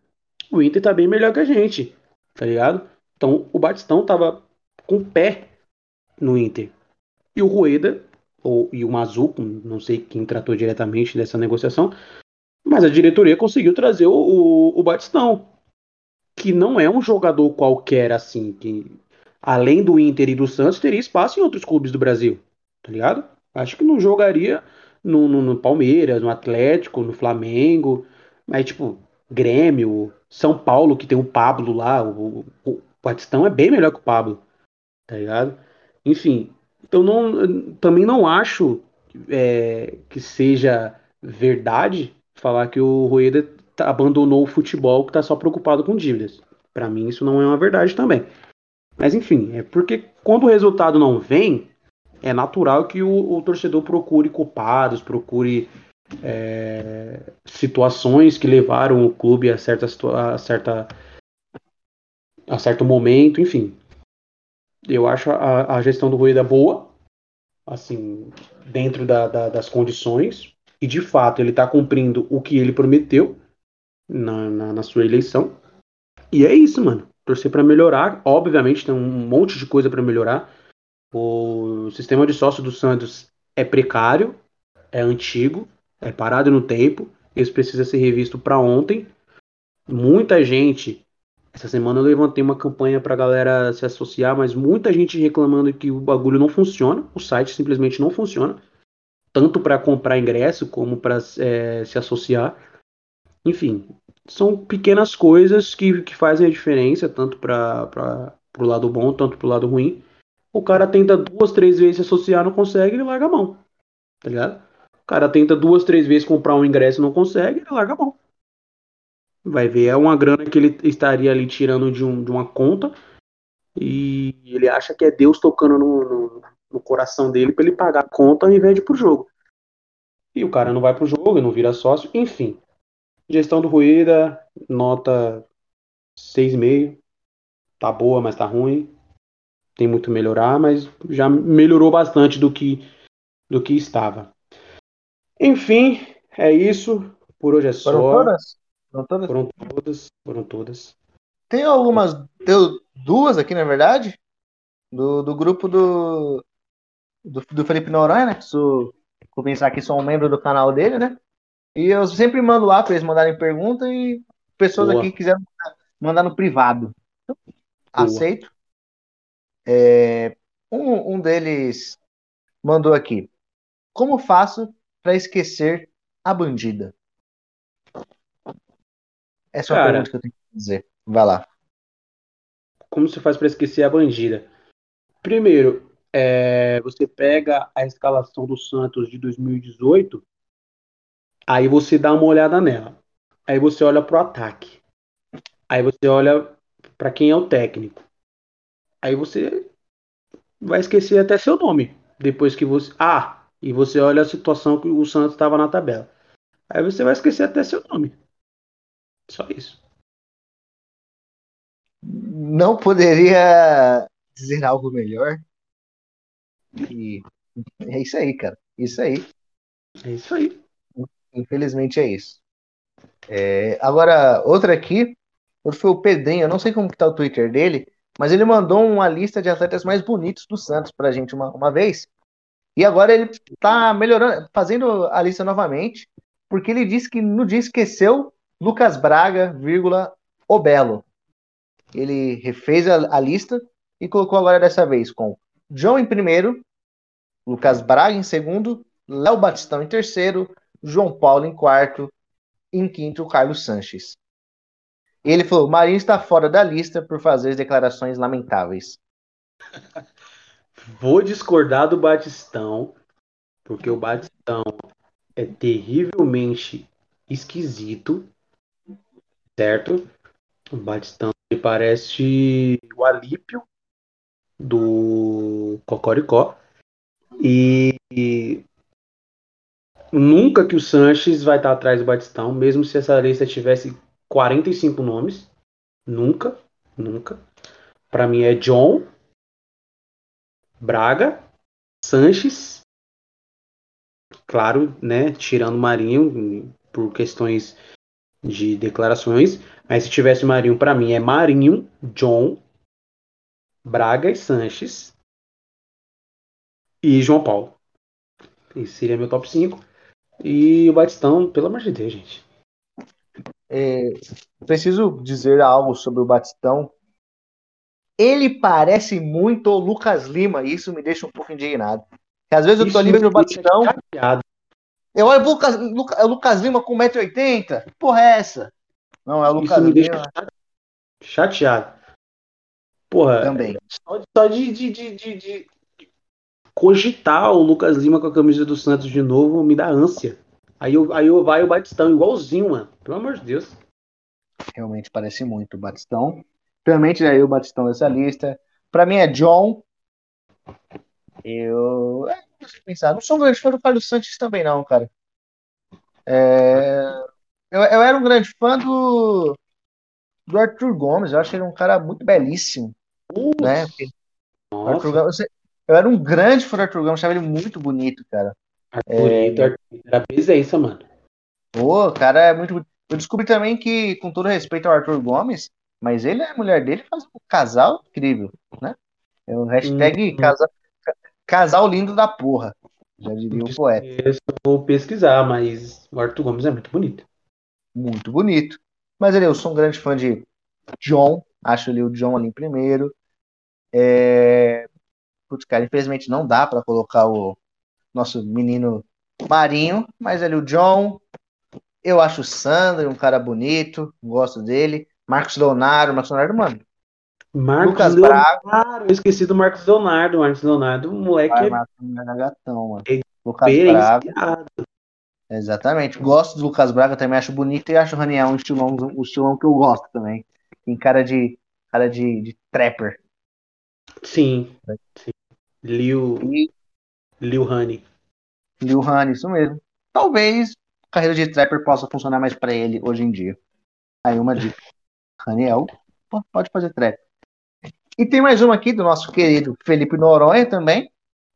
O Inter tá bem melhor que a gente, tá ligado? Então o Batistão tava com pé no Inter. E o Rueda, ou, e o Mazuco, não sei quem tratou diretamente dessa negociação, mas a diretoria conseguiu trazer o, o, o Batistão que não é um jogador qualquer assim, que além do Inter e do Santos teria espaço em outros clubes do Brasil, tá ligado? Acho que não jogaria no, no, no Palmeiras, no Atlético, no Flamengo, mas tipo, Grêmio, São Paulo, que tem o Pablo lá, o, o Batistão é bem melhor que o Pablo, tá ligado? Enfim, eu não, também não acho é, que seja verdade falar que o Rueda Tá, abandonou o futebol que está só preocupado com dívidas. Para mim, isso não é uma verdade também. Mas enfim, é porque quando o resultado não vem, é natural que o, o torcedor procure culpados, procure é, situações que levaram o clube a certa, a certa a certo momento, enfim. Eu acho a, a gestão do Rueda boa, assim, dentro da, da, das condições, e de fato ele está cumprindo o que ele prometeu na, na, na sua eleição. E é isso, mano. Torcer para melhorar. Obviamente tem um monte de coisa para melhorar. O sistema de sócio do Santos é precário, é antigo, é parado no tempo. Isso precisa ser revisto para ontem. Muita gente. Essa semana eu levantei uma campanha pra galera se associar, mas muita gente reclamando que o bagulho não funciona. O site simplesmente não funciona. Tanto para comprar ingresso como para é, se associar. Enfim, são pequenas coisas que, que fazem a diferença, tanto para o lado bom, tanto para o lado ruim. O cara tenta duas, três vezes se associar, não consegue, ele larga a mão. Tá ligado? O cara tenta duas, três vezes comprar um ingresso não consegue, ele larga a mão. Vai ver, é uma grana que ele estaria ali tirando de, um, de uma conta e ele acha que é Deus tocando no, no, no coração dele para ele pagar a conta ao invés de ir pro jogo. E o cara não vai pro jogo, não vira sócio, enfim. Gestão do Ruída, nota 6,5. Tá boa, mas tá ruim. Tem muito a melhorar, mas já melhorou bastante do que do que estava. Enfim, É isso. Por hoje é Foram só. todas? Foram todas? Foram todas. Foram todas. Tem algumas. Deu duas aqui, na verdade. Do, do grupo do, do. Do Felipe Noronha, né? Sou, vou pensar que sou um membro do canal dele, né? E eu sempre mando lá para eles mandarem pergunta e pessoas Boa. aqui quiserem mandar no privado. Então, aceito. É, um, um deles mandou aqui. Como faço para esquecer a bandida? Essa é Cara. pergunta que eu tenho que dizer. Vai lá. Como você faz para esquecer a bandida? Primeiro, é, você pega a escalação do Santos de 2018, aí você dá uma olhada nela. Aí você olha pro ataque. Aí você olha para quem é o técnico. Aí você vai esquecer até seu nome. Depois que você. Ah, e você olha a situação que o Santos estava na tabela. Aí você vai esquecer até seu nome. Só isso. Não poderia dizer algo melhor. E é isso aí, cara. Isso aí. É isso aí. Infelizmente é isso. É, agora, outra aqui, outro foi o Pedrinho, eu não sei como que tá o Twitter dele, mas ele mandou uma lista de atletas mais bonitos do Santos pra gente uma, uma vez. E agora ele tá melhorando, fazendo a lista novamente, porque ele disse que no dia esqueceu Lucas Braga, vírgula, o Belo. Ele refez a, a lista e colocou agora dessa vez com João em primeiro, Lucas Braga em segundo, Léo Batistão em terceiro, João Paulo em quarto, em quinto, Carlos Sanches. Ele falou: Marinho está fora da lista por fazer declarações lamentáveis. Vou discordar do Batistão, porque o Batistão é terrivelmente esquisito, certo? O Batistão ele parece o Alípio do Cocoricó. E, e nunca que o Sanches vai estar atrás do Batistão, mesmo se essa lista tivesse 45 nomes. Nunca, nunca. Para mim é John, Braga, Sanches, claro, né, tirando Marinho por questões de declarações, mas se tivesse Marinho para mim é Marinho, John, Braga e Sanches e João Paulo. Esse seria meu top 5. E o Batistão, pelo amor de Deus, gente. É, preciso dizer algo sobre o Batistão. Ele parece muito o Lucas Lima, e isso me deixa um pouco indignado. Porque às vezes eu tô Isso ali vendo o deixa Batistão, chateado. eu olho o Lucas, Luca- é o Lucas Lima com 1,80m. Porra, é essa? Não, é o Lucas Isso me deixa Lima chateado. Porra, também. só, só de, de, de, de- de cogitar o Lucas Lima com a camisa do Santos de novo me dá ânsia. Aí aí vai o Batistão igualzinho, mano. Pelo amor de Deus. Realmente parece muito o Batistão. Realmente aí o Batistão dessa lista. Pra mim é John. Eu. É, deixa eu pensar. Não sou um grande fã do Carlos Santos também, não, cara. É, Eu, eu era um grande fã do, do Arthur Gomes. Eu acho ele um cara muito belíssimo. Né? Porque Arthur Gomes- eu, eu era um grande fã do Arthur Gomes, achava ele muito bonito, cara. Arthurito, Arthurito era presença, mano. Pô, o cara é muito. Eu descobri também que, com todo respeito ao Arthur Gomes, mas ele a mulher dele fazem um casal incrível, né? É o hashtag Uhum. casal, casal lindo da porra. Já diria o poeta. Eu vou pesquisar, mas o Arthur Gomes é muito bonito. Muito bonito. Mas ele, eu sou um grande fã de John. Acho ele o John ali em primeiro. É... Putz, cara, infelizmente não dá pra colocar o nosso menino Marinho, mas ele o John. Eu acho o Sandro um cara bonito, gosto dele. Marcos Leonardo, Marcos Leonardo, mano. Marcos Lucas Leonardo, eu esqueci do Marcos Leonardo. Marcos Leonardo, o moleque é Marcos Leonardo é gatão, mano. É Lucas Braga, exatamente. Gosto do Lucas Braga, também acho bonito e acho o Raniel um estilão, um estilão que eu gosto também. Tem cara de cara de, de trapper. Sim, sim. Liu, E Liu Honey. Lil Honey, isso mesmo. Talvez a carreira de trapper possa funcionar mais pra ele hoje em dia. Aí uma dica. Raniel pode fazer trap. E tem mais uma aqui do nosso querido Felipe Noronha também.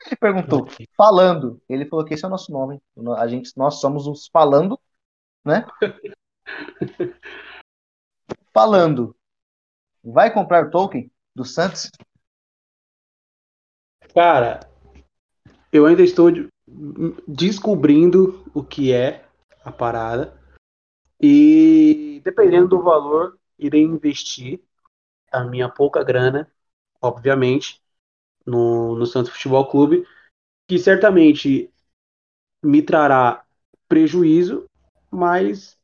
Ele perguntou, falando. Ele falou que esse é o nosso nome. A gente, nós somos os falando, né? falando. Vai comprar o token do Santos? Cara, eu ainda estou descobrindo o que é a parada. E dependendo do valor, irei investir a minha pouca grana, obviamente, no, no Santos Futebol Clube, que certamente me trará prejuízo, mas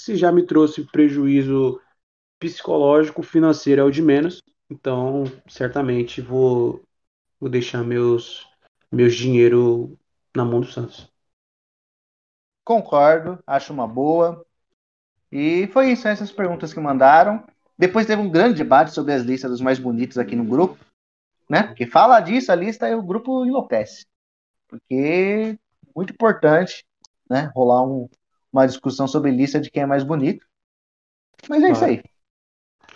se já me trouxe prejuízo psicológico, financeiro é o de menos, então certamente vou, vou deixar meus, meus dinheiro na mão do Santos. Concordo, acho uma boa. E foi isso, essas perguntas que mandaram. Depois teve um grande debate sobre as listas dos mais bonitos aqui no grupo, né? Porque fala disso, a lista e o grupo enlouquece. Porque muito importante, né? Rolar um, uma discussão sobre lista de quem é mais bonito. Mas é isso aí.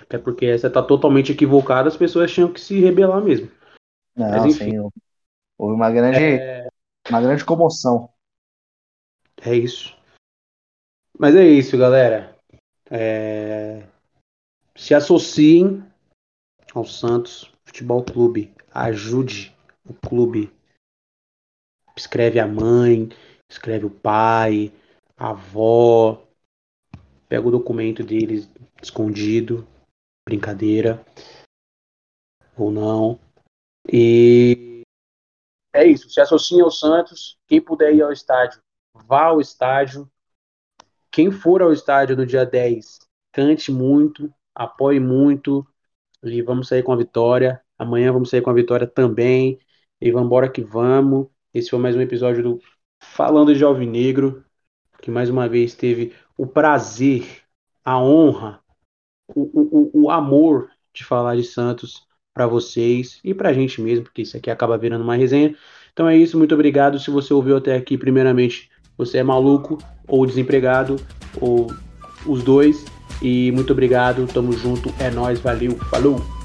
Até porque essa tá totalmente equivocada, as pessoas tinham que se rebelar mesmo. Não, Mas, enfim. Sim, houve uma grande, é... uma grande comoção. É isso. Mas é isso, galera. É... Se associem ao Santos Futebol Clube. Ajude o clube. Escreve a mãe, escreve o pai, a avó. Pega o documento deles escondido. Brincadeira. Ou não. E é isso. Se associe ao Santos. Quem puder ir ao estádio, vá ao estádio quem for ao estádio no dia 10, cante muito, apoie muito e vamos sair com a vitória. Amanhã vamos sair com a vitória também. E vamos embora que vamos. Esse foi mais um episódio do Falando de Alvinegro, que mais uma vez teve o prazer, a honra, o, o, o amor de falar de Santos para vocês e para a gente mesmo, porque isso aqui acaba virando uma resenha. Então é isso, muito obrigado. Se você ouviu até aqui, primeiramente, você é maluco ou desempregado ou os dois. E muito obrigado, tamo junto, é nós, valeu, falou.